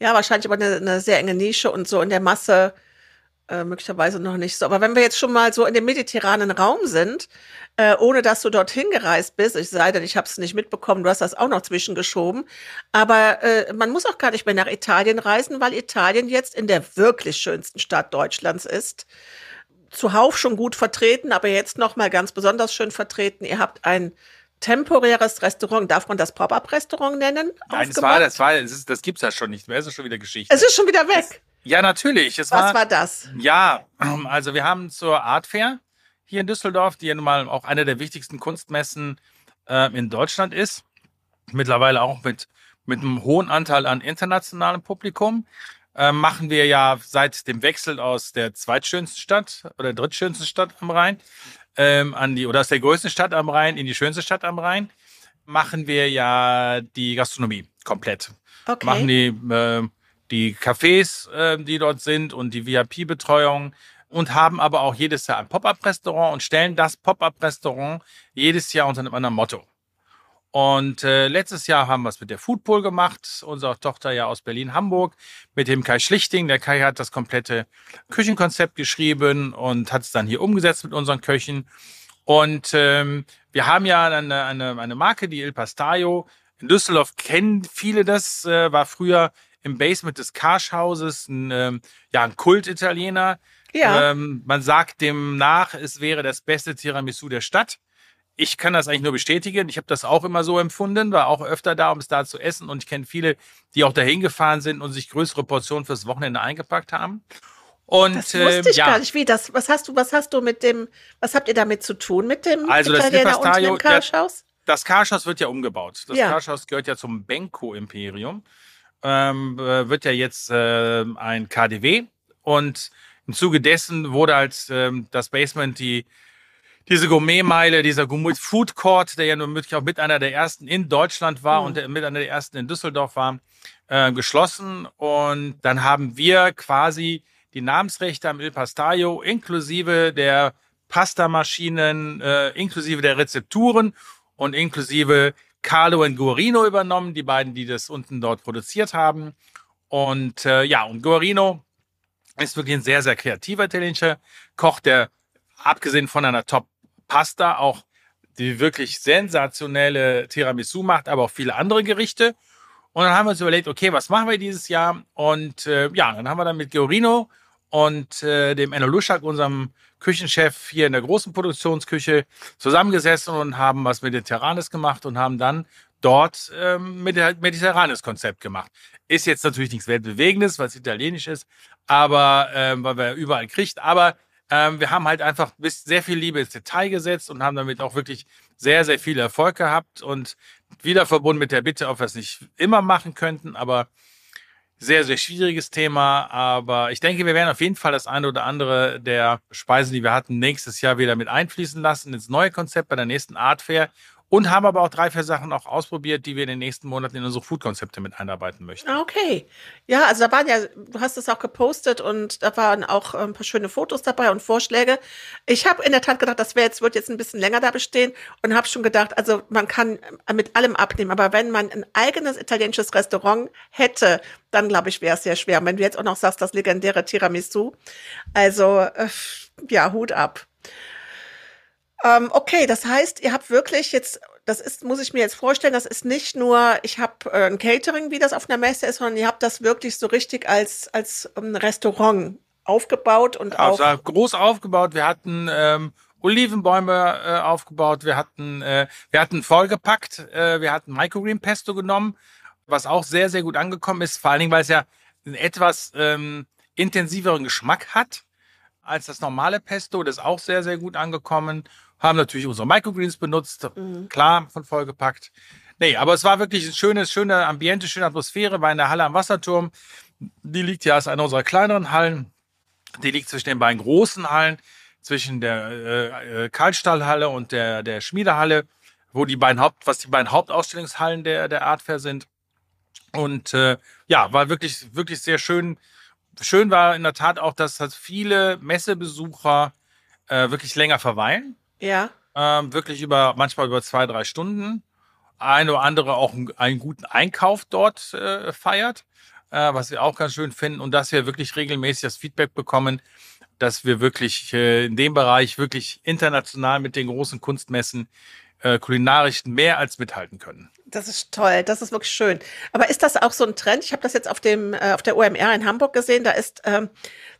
Speaker 1: Ja, wahrscheinlich aber eine, eine sehr enge Nische und so in der Masse äh, möglicherweise noch nicht so. Aber wenn wir jetzt schon mal so in dem mediterranen Raum sind, äh, ohne dass du dorthin gereist bist, ich sei denn, ich habe es nicht mitbekommen, du hast das auch noch zwischengeschoben, aber äh, man muss auch gar nicht mehr nach Italien reisen, weil Italien jetzt in der wirklich schönsten Stadt Deutschlands ist. Zuhauf schon gut vertreten, aber jetzt noch mal ganz besonders schön vertreten. Ihr habt ein temporäres Restaurant, darf man das Pop-up-Restaurant nennen?
Speaker 2: Nein, das war, das war, das, ist, das gibt's ja schon nicht mehr, es ist schon wieder Geschichte.
Speaker 1: Es ist schon wieder weg. Das,
Speaker 2: ja, natürlich. Es
Speaker 1: Was
Speaker 2: war,
Speaker 1: war das?
Speaker 2: Ja, also wir haben zur Art Fair hier in Düsseldorf, die ja nun mal auch eine der wichtigsten Kunstmessen äh, in Deutschland ist. Mittlerweile auch mit, mit einem hohen Anteil an internationalem Publikum. Äh, machen wir ja seit dem Wechsel aus der zweitschönsten Stadt oder drittschönsten Stadt am Rhein ähm, an die oder aus der größten Stadt am Rhein in die schönste Stadt am Rhein machen wir ja die Gastronomie komplett.
Speaker 1: Okay.
Speaker 2: Machen die äh, die Cafés, äh, die dort sind und die VIP-Betreuung und haben aber auch jedes Jahr ein Pop-up-Restaurant und stellen das Pop-up-Restaurant jedes Jahr unter einem anderen Motto. Und äh, letztes Jahr haben wir es mit der Foodpool gemacht, unsere Tochter ja aus Berlin-Hamburg, mit dem Kai Schlichting. Der Kai hat das komplette Küchenkonzept geschrieben und hat es dann hier umgesetzt mit unseren Köchen. Und ähm, wir haben ja eine, eine, eine Marke, die Il Pastaio. In Düsseldorf kennen viele das, äh, war früher im Basement des Karschhauses ein, ähm, ja, ein Kult-Italiener.
Speaker 1: Ja.
Speaker 2: Ähm, man sagt dem nach, es wäre das beste Tiramisu der Stadt. Ich kann das eigentlich nur bestätigen. Ich habe das auch immer so empfunden, war auch öfter da, um es da zu essen. Und ich kenne viele, die auch dahin gefahren sind und sich größere Portionen fürs Wochenende eingepackt haben. Und
Speaker 1: Das wusste ich
Speaker 2: ähm, ja,
Speaker 1: gar nicht. Wie das? Was hast du? Was hast du mit dem? Was habt ihr damit zu tun mit dem
Speaker 2: Also das
Speaker 1: Italiener unten
Speaker 2: Impastaio,
Speaker 1: im Karschhaus?
Speaker 2: das Karschhaus wird ja umgebaut. Das
Speaker 1: Ja.
Speaker 2: Karschhaus gehört ja zum Benko-Imperium. Ähm, äh, wird ja jetzt äh, ein KDW. Und im Zuge dessen wurde als ähm, das Basement die diese Gourmetmeile, dieser Gourmet Food Court, der ja nun wirklich auch mit einer der ersten in Deutschland war
Speaker 1: Mhm.
Speaker 2: und der, mit einer der ersten in Düsseldorf war, äh, geschlossen. Und dann haben wir quasi die Namensrechte am Il Pastaio inklusive der Pastamaschinen, äh, inklusive der Rezepturen und inklusive Carlo und Guarino übernommen, die beiden, die das unten dort produziert haben. Und äh, ja, und Guarino ist wirklich ein sehr, sehr kreativer italienischer Koch, der abgesehen von einer Top-Pasta auch die wirklich sensationelle Tiramisu macht, aber auch viele andere Gerichte. Und dann haben wir uns überlegt, okay, was machen wir dieses Jahr? Und äh, ja, dann haben wir dann mit Giorino und äh, dem Enno Luschak, unserem Küchenchef hier in der großen Produktionsküche, zusammengesessen und haben was Mediterranes gemacht und haben dann dort ähm, Medi- mediterranes Konzept gemacht. Ist jetzt natürlich nichts Weltbewegendes, es italienisch ist, aber ähm, weil wir überall kriegt. Aber ähm, wir haben halt einfach bis sehr viel Liebe ins Detail gesetzt und haben damit auch wirklich sehr, sehr viel Erfolg gehabt und wieder verbunden mit der Bitte, ob wir es nicht immer machen könnten, aber sehr, sehr schwieriges Thema. Aber ich denke, wir werden auf jeden Fall das eine oder andere der Speisen, die wir hatten, nächstes Jahr wieder mit einfließen lassen ins neue Konzept bei der nächsten Art Fair. Und haben aber auch drei, vier Sachen auch ausprobiert, die wir in den nächsten Monaten in unsere Food-Konzepte mit einarbeiten möchten.
Speaker 1: Ah, Okay. Ja, also da waren ja, du hast es auch gepostet und da waren auch äh, ein paar schöne Fotos dabei und Vorschläge. Ich habe in der Tat gedacht, das wäre jetzt, wird jetzt ein bisschen länger da bestehen und habe schon gedacht, also man kann äh, mit allem abnehmen, aber wenn man ein eigenes italienisches Restaurant hätte, dann glaube ich, wäre es sehr schwer. Und wenn du jetzt auch noch sagst, das legendäre Tiramisu, also äh, ja, Hut ab. Ähm, okay, das heißt, ihr habt wirklich jetzt, das ist, muss ich mir jetzt vorstellen, das ist nicht nur, ich habe äh, ein Catering, wie das auf einer Messe ist, sondern ihr habt das wirklich so richtig als, als ähm, Restaurant aufgebaut und auch.
Speaker 2: Also groß aufgebaut. Wir hatten ähm, Olivenbäume äh, aufgebaut. Wir hatten, äh, wir hatten vollgepackt. Äh, wir hatten Microgreen Pesto genommen, was auch sehr, sehr gut angekommen ist. Vor allen Dingen, weil es ja einen etwas ähm, intensiveren Geschmack hat als das normale Pesto. Das ist auch sehr, sehr gut angekommen. Haben natürlich unsere Microgreens benutzt.
Speaker 1: Mhm.
Speaker 2: Klar, von vollgepackt. Nee, aber es war wirklich ein schönes, schöne Ambiente, schöne Atmosphäre. War in der Halle am Wasserturm. Die liegt ja als eine unserer kleineren Hallen. Die liegt zwischen den beiden großen Hallen, zwischen der äh, äh, Kaltstallhalle und der, der Schmiedehalle, wo die beiden Haupt, was die beiden Hauptausstellungshallen der, der Art Fair sind. Und äh, ja, war wirklich, wirklich sehr schön. Schön war in der Tat auch, dass halt viele Messebesucher äh, wirklich länger verweilen.
Speaker 1: Ja.
Speaker 2: Ähm, wirklich über, manchmal über zwei, drei Stunden. Ein oder andere auch einen, guten Einkauf dort äh, feiert, äh, was wir auch ganz schön finden. Und dass wir wirklich regelmäßig das Feedback bekommen, dass wir wirklich äh, in dem Bereich wirklich international mit den großen Kunstmessen äh, kulinarisch mehr als mithalten können.
Speaker 1: Das ist toll, das ist wirklich schön. Aber ist das auch so ein Trend? Ich habe das jetzt auf dem äh, auf der OMR in Hamburg gesehen. Da ist ähm,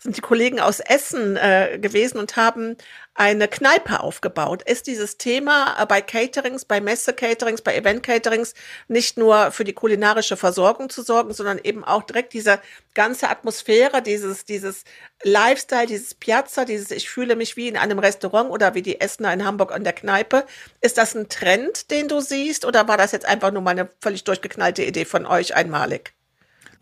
Speaker 1: sind die Kollegen aus Essen äh, gewesen und haben eine Kneipe aufgebaut. Ist dieses Thema äh, bei Caterings, bei Messe-Caterings, bei Event-Caterings nicht nur für die kulinarische Versorgung zu sorgen, sondern eben auch direkt diese ganze Atmosphäre, dieses dieses Lifestyle, dieses Piazza, dieses ich fühle mich wie in einem Restaurant oder wie die Essener in Hamburg an der Kneipe. Ist das ein Trend, den du siehst, oder war das jetzt einfach nur mal eine völlig durchgeknallte Idee von euch einmalig?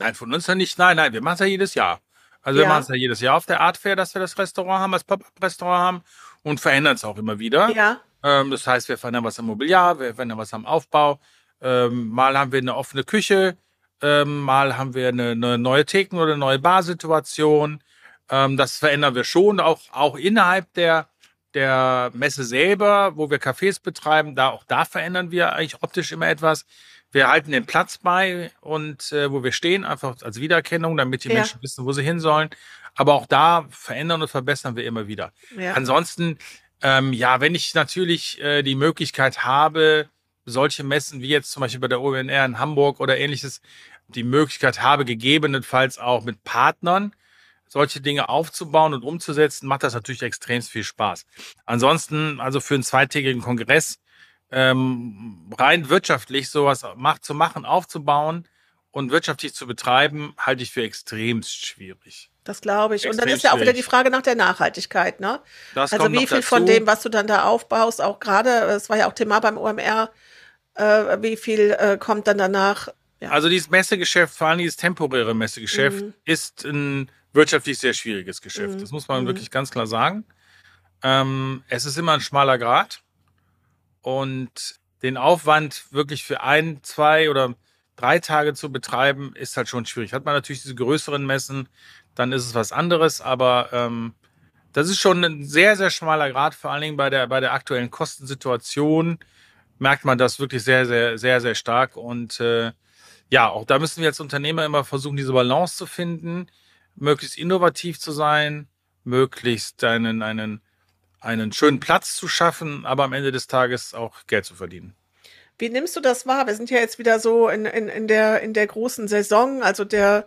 Speaker 2: Nein, von uns ja nicht. Nein, nein, wir machen es ja jedes Jahr. Also wir
Speaker 1: Ja.
Speaker 2: machen es ja jedes Jahr auf der Art Fair, dass wir das Restaurant haben, das Pop-Up-Restaurant haben und verändern es auch immer wieder.
Speaker 1: Ja,
Speaker 2: Ähm, das heißt, wir verändern was am Mobiliar, wir verändern was am Aufbau. Ähm, mal haben wir eine offene Küche, ähm, mal haben wir eine, eine neue Theken- oder eine neue Barsituation. Ähm, das verändern wir schon, auch, auch innerhalb der, der Messe selber, wo wir Cafés betreiben. Da, auch da verändern wir eigentlich optisch immer etwas. Wir halten den Platz bei und äh, wo wir stehen, einfach als Wiedererkennung, damit die
Speaker 1: Ja.
Speaker 2: Menschen wissen, wo sie hin sollen. Aber auch da verändern und verbessern wir immer wieder.
Speaker 1: ja.
Speaker 2: Ansonsten Ähm, ja, wenn ich natürlich äh, die Möglichkeit habe, solche Messen wie jetzt zum Beispiel bei der ONR in Hamburg oder ähnliches, die Möglichkeit habe, gegebenenfalls auch mit Partnern solche Dinge aufzubauen und umzusetzen, macht das natürlich extrem viel Spaß. Ansonsten, also für einen zweitägigen Kongress, ähm, rein wirtschaftlich sowas macht, zu machen, aufzubauen und wirtschaftlich zu betreiben, halte ich für extremst schwierig.
Speaker 1: Das glaube ich. Und dann ist ja auch wieder die Frage nach der Nachhaltigkeit, ne? Das also wie viel von dem, was du dann da aufbaust, auch gerade, es war ja auch Thema beim OMR, äh, wie viel äh, kommt dann danach?
Speaker 2: Ja. Also dieses Messegeschäft, vor allem dieses temporäre Messegeschäft, mhm. ist ein wirtschaftlich sehr schwieriges Geschäft. Mhm. Das muss man mhm. wirklich ganz klar sagen. Ähm, es ist immer ein schmaler Grad und den Aufwand wirklich für ein, zwei oder drei Tage zu betreiben, ist halt schon schwierig. Hat man natürlich diese größeren Messen, dann ist es was anderes, aber ähm, das ist schon ein sehr, sehr schmaler Grad, vor allen Dingen bei der, bei der aktuellen Kostensituation merkt man das wirklich sehr, sehr, sehr, sehr stark. Und äh, ja, auch da müssen wir als Unternehmer immer versuchen, diese Balance zu finden, möglichst innovativ zu sein, möglichst einen, einen, einen schönen Platz zu schaffen, aber am Ende des Tages auch Geld zu verdienen.
Speaker 1: Wie nimmst du das wahr? Wir sind ja jetzt wieder so in, in, in, der, in der großen Saison. Also der,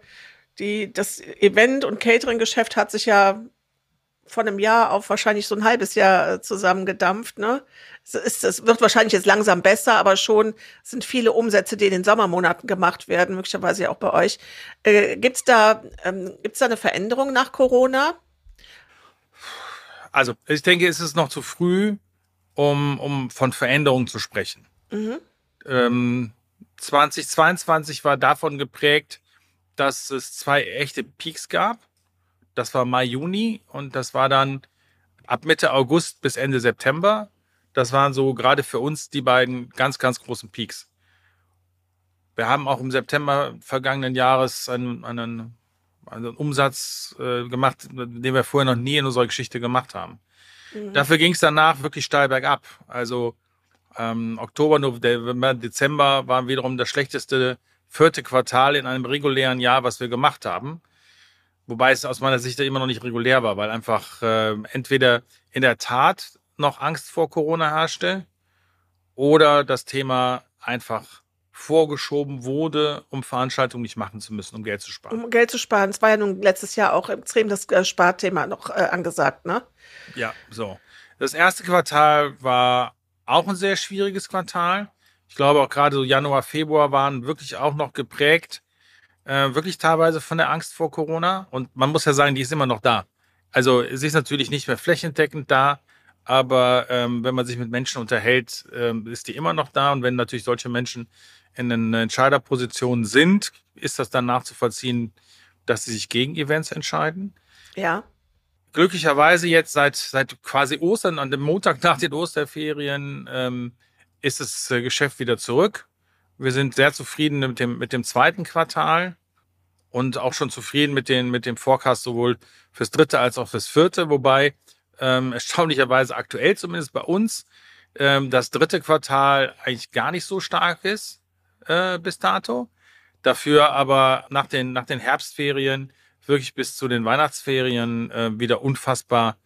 Speaker 1: die, das Event- und Catering-Geschäft hat sich ja von einem Jahr auf wahrscheinlich so ein halbes Jahr äh, zusammengedampft. Ne? Es, ist, es wird wahrscheinlich jetzt langsam besser, aber schon sind viele Umsätze, die in den Sommermonaten gemacht werden, möglicherweise auch bei euch. Äh, Gibt es da, ähm, gibt's da eine Veränderung nach Corona?
Speaker 2: Also ich denke, es ist noch zu früh, um, um von Veränderungen zu sprechen. Mhm. Ähm, 2022 war davon geprägt, dass es zwei echte Peaks gab das war Mai, Juni und das war dann ab Mitte August bis Ende September. Das waren so gerade für uns die beiden ganz, ganz großen Peaks. Wir haben auch im September vergangenen Jahres einen, einen, einen Umsatz äh, gemacht, den wir vorher noch nie in unserer Geschichte gemacht haben. Mhm. Dafür ging es danach wirklich steil bergab. Also ähm, Oktober, November, Dezember waren wiederum das schlechteste vierte Quartal in einem regulären Jahr, was wir gemacht haben. Wobei es aus meiner Sicht immer noch nicht regulär war, weil einfach äh, entweder in der Tat noch Angst vor Corona herrschte oder das Thema einfach vorgeschoben wurde, um Veranstaltungen nicht machen zu müssen, um Geld zu sparen.
Speaker 1: Um Geld zu sparen. Es war ja nun letztes Jahr auch extrem das äh, Sparthema noch äh, angesagt, ne?
Speaker 2: Ja, so. Das erste Quartal war auch ein sehr schwieriges Quartal. Ich glaube auch gerade so Januar, Februar waren wirklich auch noch geprägt äh, wirklich teilweise von der Angst vor Corona. Und man muss ja sagen, die ist immer noch da. Also sie ist natürlich nicht mehr flächendeckend da, aber ähm, wenn man sich mit Menschen unterhält, ähm, ist die immer noch da. Und wenn natürlich solche Menschen in einer Entscheiderposition sind, ist das dann nachzuvollziehen, dass sie sich gegen Events entscheiden.
Speaker 1: Ja.
Speaker 2: Glücklicherweise jetzt seit, seit quasi Ostern, an dem Montag nach den Osterferien, ähm, ist das äh, Geschäft wieder zurück. Wir sind sehr zufrieden mit dem, mit dem zweiten Quartal und auch schon zufrieden mit, den, mit dem Forecast sowohl fürs dritte als auch fürs vierte, wobei ähm, erstaunlicherweise aktuell zumindest bei uns ähm, das dritte Quartal eigentlich gar nicht so stark ist äh, bis dato. Dafür aber nach den, nach den Herbstferien wirklich bis zu den Weihnachtsferien äh, wieder unfassbar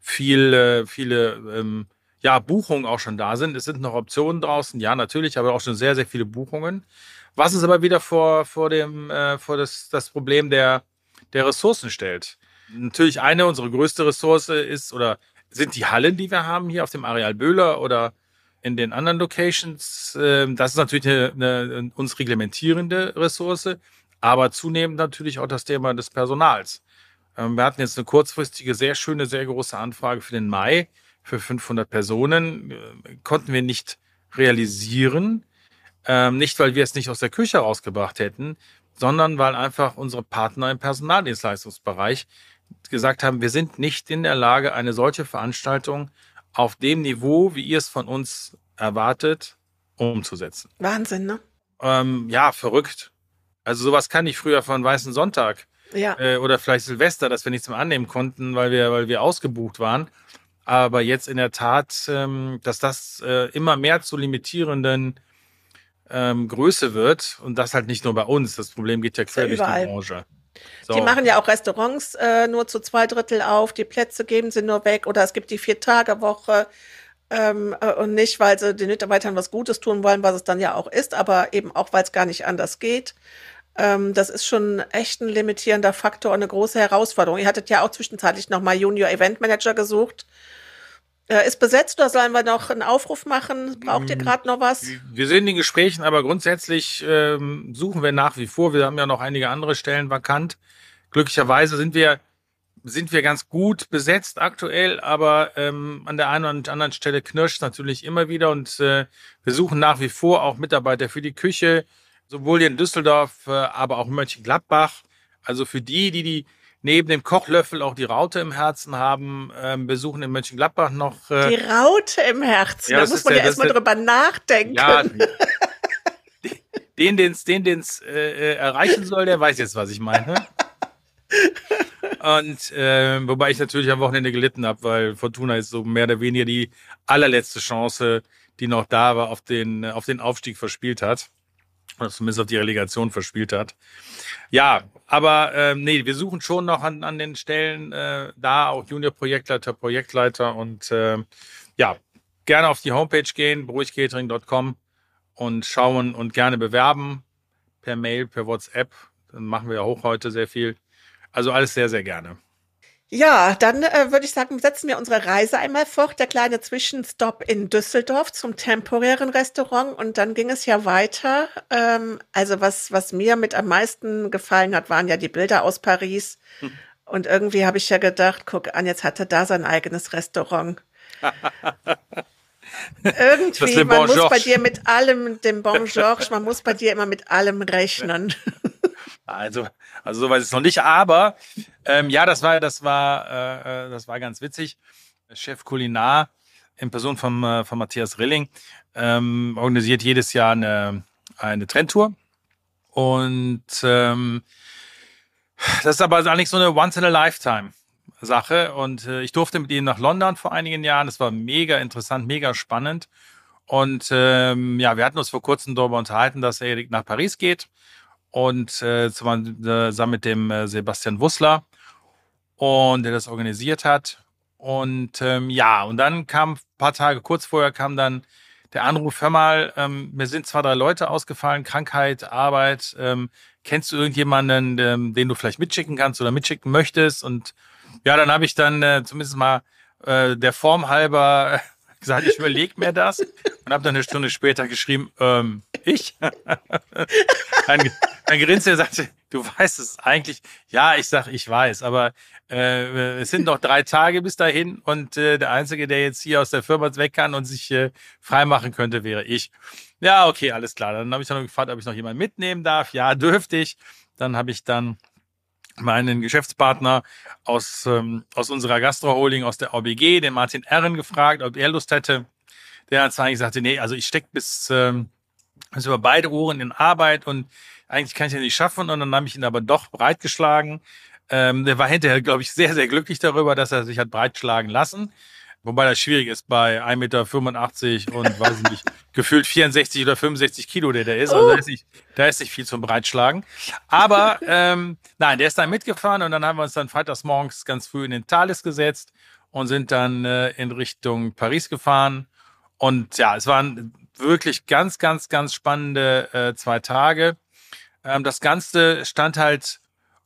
Speaker 2: viel, äh, viele ähm, ja, Buchungen auch schon da sind. Es sind noch Optionen draußen, ja, natürlich, aber auch schon sehr, sehr viele Buchungen. Was uns aber wieder vor, vor, dem, äh, vor das, das Problem der, der Ressourcen stellt. Natürlich eine unserer größte Ressource ist oder sind die Hallen, die wir haben hier auf dem Areal Böhler oder in den anderen Locations. Ähm, das ist natürlich eine, eine uns reglementierende Ressource, aber zunehmend natürlich auch das Thema des Personals. Ähm, wir hatten jetzt eine kurzfristige, sehr schöne, sehr große Anfrage für den Mai für 500 Personen äh, konnten wir nicht realisieren. Ähm, nicht, weil wir es nicht aus der Küche rausgebracht hätten, sondern weil einfach unsere Partner im Personaldienstleistungsbereich gesagt haben, wir sind nicht in der Lage, eine solche Veranstaltung auf dem Niveau, wie ihr es von uns erwartet, umzusetzen.
Speaker 1: Wahnsinn, ne?
Speaker 2: Ähm, ja, verrückt. Also sowas kann ich früher von Weißen Sonntag
Speaker 1: ja.
Speaker 2: äh, oder vielleicht Silvester, dass wir nichts mehr annehmen konnten, weil wir, weil wir ausgebucht waren. Aber jetzt in der Tat, ähm, dass das äh, immer mehr zu limitierenden ähm, Größe wird und das halt nicht nur bei uns. Das Problem geht ja quer durch die Branche.
Speaker 1: So. Die machen ja auch Restaurants äh, nur zu zwei Drittel auf, die Plätze geben sie nur weg oder es gibt die Vier-Tage-Woche. Ähm, äh, und nicht, weil sie den Mitarbeitern was Gutes tun wollen, was es dann ja auch ist, aber eben auch, weil es gar nicht anders geht. Ähm, das ist schon echt ein limitierender Faktor und eine große Herausforderung. Ihr hattet ja auch zwischenzeitlich nochmal Junior Event Manager gesucht. Äh, ist besetzt oder sollen wir noch einen Aufruf machen? Braucht ihr mm, gerade noch was?
Speaker 2: Wir sind in den Gesprächen, aber grundsätzlich ähm, suchen wir nach wie vor. Wir haben ja noch einige andere Stellen vakant. Glücklicherweise sind wir sind wir ganz gut besetzt aktuell, aber ähm, an der einen oder anderen Stelle knirscht natürlich immer wieder und äh, wir suchen nach wie vor auch Mitarbeiter für die Küche, sowohl hier in Düsseldorf, äh, aber auch in Mönchengladbach. Also für die, die die neben dem Kochlöffel auch die Raute im Herzen haben. Ähm, wir suchen in Mönchengladbach noch.
Speaker 1: Äh, die Raute im Herzen, ja, da muss man ja erstmal drüber nachdenken. Ja,
Speaker 2: den, den es den, den's, äh, äh, erreichen soll, der weiß jetzt, was ich meine. Und äh, wobei ich natürlich am Wochenende gelitten habe, weil Fortuna ist so mehr oder weniger die allerletzte Chance, die noch da war, auf den, auf den Aufstieg verspielt hat. Zumindest auf die Relegation verspielt hat. Ja, aber äh, nee, wir suchen schon noch an, an den Stellen äh, da, auch Junior-Projektleiter, Projektleiter und äh, ja, gerne auf die Homepage gehen, beruhigcatering.com und schauen und gerne bewerben per Mail, per WhatsApp. Dann machen wir ja hoch heute sehr viel. Also alles sehr, sehr gerne.
Speaker 1: Ja, dann äh, würde ich sagen, setzen wir unsere Reise einmal fort. Der kleine Zwischenstopp in Düsseldorf zum temporären Restaurant und dann ging es ja weiter. Ähm, also was, was mir mit am meisten gefallen hat, waren ja die Bilder aus Paris. Hm. Und irgendwie habe ich ja gedacht, guck an, jetzt hat er da sein eigenes Restaurant. [laughs] irgendwie, man bon muss bei dir mit allem, dem Bon [laughs] Georges, man muss bei dir immer mit allem rechnen. [laughs]
Speaker 2: Also, also so weiß ich es noch nicht, aber ähm, ja, das war, das war, äh, äh, das war ganz witzig. Chef Kulinar in Person von, äh, von Matthias Rilling ähm, organisiert jedes Jahr eine, eine Trendtour. Und ähm, das ist aber eigentlich so eine Once-in-a-Lifetime. Sache und äh, ich durfte mit ihm nach London vor einigen Jahren. Das war mega interessant, mega spannend. Und ähm, ja, wir hatten uns vor kurzem darüber unterhalten, dass er nach Paris geht und äh, zusammen mit dem äh, Sebastian Wussler und der das organisiert hat. Und ähm, ja, und dann kam ein paar Tage kurz vorher kam dann der Anruf, hör mal, ähm, mir sind zwei, drei Leute ausgefallen, Krankheit, Arbeit. Ähm, kennst du irgendjemanden, ähm, den du vielleicht mitschicken kannst oder mitschicken möchtest? Und ja, dann habe ich dann äh, zumindest mal äh, der Form halber [laughs] gesagt, ich überlege mir das und habe dann eine Stunde später geschrieben, ähm, ich? [laughs] dann grinste er und sagte, du weißt es eigentlich. Ja, ich sag, ich weiß, aber äh, es sind noch drei Tage bis dahin und äh, der Einzige, der jetzt hier aus der Firma weg kann und sich äh, freimachen könnte, wäre ich. Ja, okay, alles klar. Dann habe ich dann gefragt, ob ich noch jemanden mitnehmen darf. Ja, dürfte ich. Dann habe ich dann meinen Geschäftspartner aus, ähm, aus unserer Gastroholding, aus der OBG, den Martin Erren, gefragt, ob er Lust hätte. Der hat eigentlich gesagt, nee, also ich stecke bis, ähm, bis über beide Ohren in Arbeit und eigentlich kann ich ja nicht schaffen. Und dann habe ich ihn aber doch breitgeschlagen. Ähm, der war hinterher, glaube ich, sehr, sehr glücklich darüber, dass er sich hat breitschlagen lassen. Wobei das schwierig ist bei 1,85 Meter und weiß ich nicht, [laughs] gefühlt 64 oder 65 Kilo, der der ist. Also da ist nicht, da ist nicht viel zum Breitschlagen. Aber ähm, nein, der ist dann mitgefahren und dann haben wir uns dann freitags morgens ganz früh in den Thales gesetzt und sind dann äh, in Richtung Paris gefahren. Und ja, es waren wirklich ganz, ganz, ganz spannende äh, zwei Tage. Ähm, das Ganze stand halt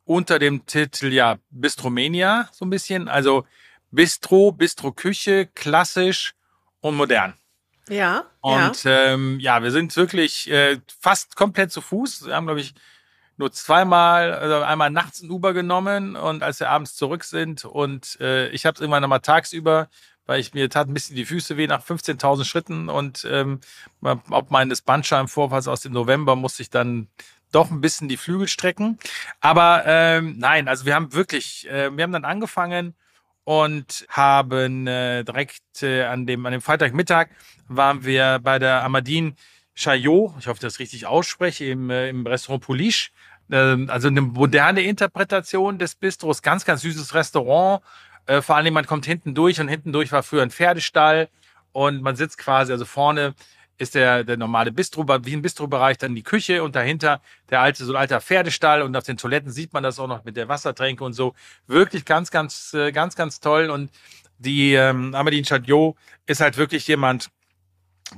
Speaker 2: unter dem Titel ja Bistromania so ein bisschen. Also Bistro, Bistro-Küche, klassisch und modern.
Speaker 1: Ja.
Speaker 2: Und ja, ähm, ja wir sind wirklich äh, fast komplett zu Fuß. Wir haben, glaube ich, nur zweimal, also einmal nachts ein Uber genommen und als wir abends zurück sind und äh, ich habe es irgendwann nochmal tagsüber, weil ich mir tat ein bisschen die Füße weh nach 15.000 Schritten und ähm, ob meines Bandscheibenvorfalls aus dem November musste ich dann doch ein bisschen die Flügel strecken. Aber ähm, nein, also wir haben wirklich, äh, wir haben dann angefangen und haben äh, direkt äh, an dem an dem Freitagmittag waren wir bei der Amadine Chaillot, ich hoffe, ich das richtig ausspreche, im, äh, im Restaurant Pouliche. Äh, also eine moderne Interpretation des Bistros, ganz, ganz süßes Restaurant. Äh, vor allem, man kommt hinten durch und hinten durch war früher ein Pferdestall und man sitzt quasi, also vorne ist der, der normale Bistro, wie ein Bistrobereich, dann die Küche und dahinter der alte, so ein alter Pferdestall und auf den Toiletten sieht man das auch noch mit der Wassertränke und so. Wirklich ganz, ganz, äh, ganz, ganz toll und die ähm, Amadine Chadiot ist halt wirklich jemand,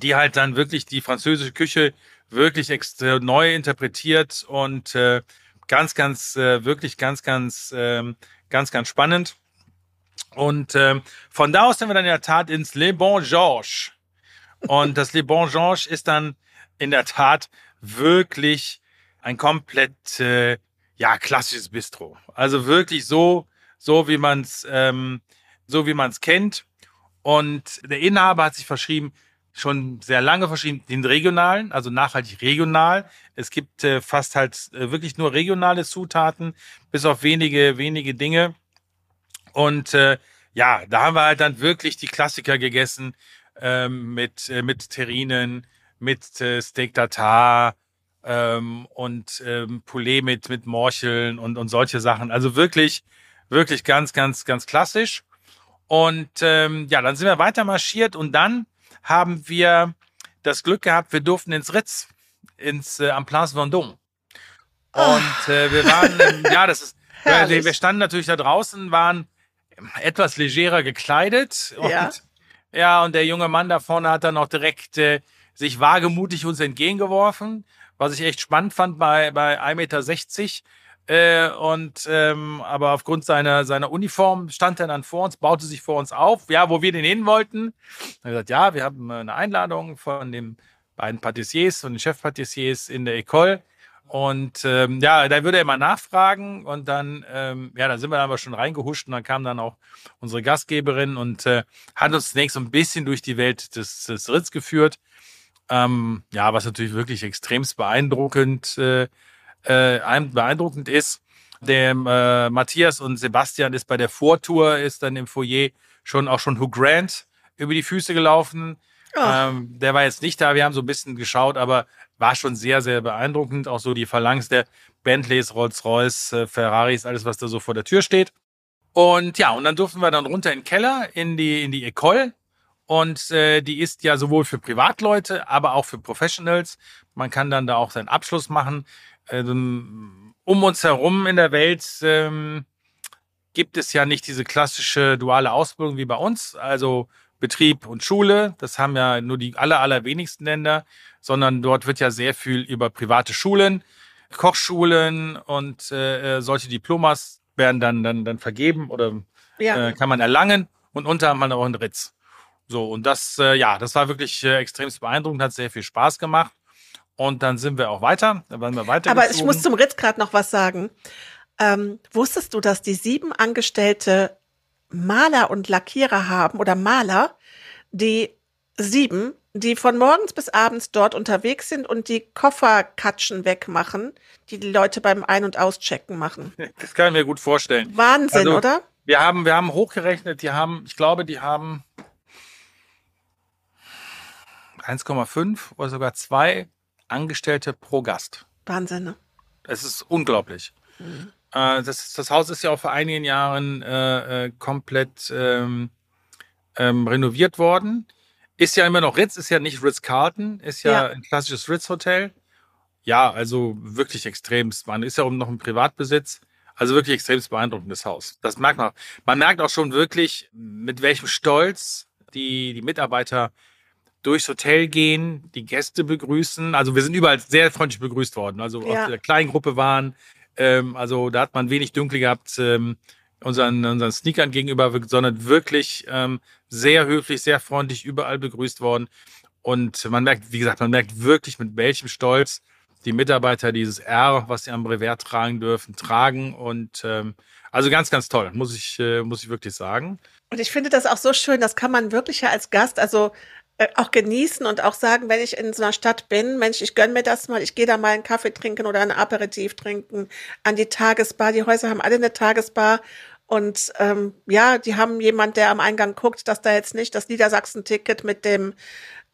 Speaker 2: die halt dann wirklich die französische Küche wirklich extra neu interpretiert und äh, ganz, ganz, äh, wirklich ganz, ganz, äh, ganz, ganz spannend. Und äh, von da aus sind wir dann in der Tat ins Le Bon Georges. Und das Le Bon Georges ist dann in der Tat wirklich ein komplett äh, ja klassisches Bistro. Also wirklich so so wie man es ähm, so wie man es kennt. Und der Inhaber hat sich verschrieben, schon sehr lange verschrieben, den regionalen, also nachhaltig regional. Es gibt äh, fast halt äh, wirklich nur regionale Zutaten, bis auf wenige, wenige Dinge. Und äh, ja, da haben wir halt dann wirklich die Klassiker gegessen ähm, mit, äh, mit Terrinen, mit äh, Steak Tartar ähm, und ähm, Poulet mit, mit Morcheln und, und solche Sachen. Also wirklich, wirklich ganz, ganz, ganz klassisch. Und ähm, ja, dann sind wir weiter marschiert und dann haben wir das Glück gehabt, wir durften ins Ritz, ins äh, am Place Vendôme. Und äh, wir waren, ähm, [laughs] ja, das ist, wir, wir standen natürlich da draußen, waren etwas legerer gekleidet. Und, ja. Ja, und der junge Mann da vorne hat dann auch direkt äh, sich wagemutig uns entgegengeworfen, was ich echt spannend fand bei, bei 1,60 Meter äh, und ähm, aber aufgrund seiner seiner Uniform stand er dann vor uns, baute sich vor uns auf, ja, wo wir den hin wollten. Er gesagt, ja, wir haben eine Einladung von den beiden Patissiers, von den Chefpatissiers in der Ecole. Und ähm, ja, da würde er mal nachfragen und dann, ähm, ja, dann sind wir dann aber schon reingehuscht und dann kam dann auch unsere Gastgeberin und äh, hat uns zunächst so ein bisschen durch die Welt des, des Ritz geführt. Ähm, ja, was natürlich wirklich extremst beeindruckend äh, äh, beeindruckend ist. Dem äh, Matthias und Sebastian ist bei der Vortour, ist dann im Foyer schon auch schon Hugh Grant über die Füße gelaufen. Ähm, der war jetzt nicht da, wir haben so ein bisschen geschaut, aber war schon sehr, sehr beeindruckend. Auch so die Phalanx der Bentleys, Rolls-Royce, äh, Ferraris, alles, was da so vor der Tür steht. Und ja, und dann durften wir dann runter in den Keller, in die, in die Ecole. Und äh, die ist ja sowohl für Privatleute, aber auch für Professionals. Man kann dann da auch seinen Abschluss machen. Ähm, um uns herum in der Welt ähm, gibt es ja nicht diese klassische duale Ausbildung wie bei uns, also Betrieb und Schule. Das haben ja nur die aller, allerwenigsten Länder, sondern dort wird ja sehr viel über private Schulen, Kochschulen und äh, äh solche Diplomas werden dann, dann, dann vergeben oder ja. äh, kann man erlangen und unter anderem auch in Ritz. So, und das, äh, ja, das war wirklich äh, extrem beeindruckend, hat sehr viel Spaß gemacht. Und dann sind wir auch weiter. Dann waren wir weiter.
Speaker 1: Aber ich muss zum Ritz gerade noch was sagen. Ähm, wusstest du, dass die sieben Angestellte Maler und Lackierer haben oder Maler, die sieben, die von morgens bis abends dort unterwegs sind und die Kofferkatschen wegmachen, die die Leute beim Ein- und Auschecken machen. [laughs]
Speaker 2: Das kann ich mir gut vorstellen.
Speaker 1: Wahnsinn, also, oder?
Speaker 2: Wir haben, wir haben hochgerechnet, die haben, ich glaube, die haben 1,5 oder sogar zwei Angestellte pro Gast.
Speaker 1: Wahnsinn, ne?
Speaker 2: Es ist unglaublich. Mhm. Äh, das, das Haus ist ja auch vor einigen Jahren äh, äh, komplett ähm, ähm, renoviert worden. Ist ja immer noch Ritz, ist ja nicht Ritz-Carlton, ist ja, ja, ein klassisches Ritz-Hotel. Ja, also wirklich extrem. Man ist ja auch noch im Privatbesitz. Also wirklich extrem beeindruckendes Haus. Das merkt man. Man merkt auch schon wirklich, mit welchem Stolz die, die Mitarbeiter durchs Hotel gehen, die Gäste begrüßen. Also wir sind überall sehr freundlich begrüßt worden. Also ja. aus der kleinen Gruppe waren. Ähm, also da hat man wenig Dunkel gehabt ähm, unseren, unseren Sneakern gegenüber, sondern wirklich ähm, sehr höflich, sehr freundlich überall begrüßt worden. Und man merkt, wie gesagt, man merkt wirklich, mit welchem Stolz die Mitarbeiter dieses R, was sie am Brevet tragen dürfen, tragen. Und ähm, also ganz, ganz toll, muss ich, äh, muss ich wirklich sagen.
Speaker 1: Und ich finde das auch so schön, das kann man wirklich ja als Gast, also auch genießen und auch sagen, wenn ich in so einer Stadt bin, Mensch, ich gönn mir das mal, ich gehe da mal einen Kaffee trinken oder ein Aperitif trinken, an die Tagesbar. Die Häuser haben alle eine Tagesbar Und ähm, ja, die haben jemand, der am Eingang guckt, dass da jetzt nicht das Niedersachsen-Ticket mit dem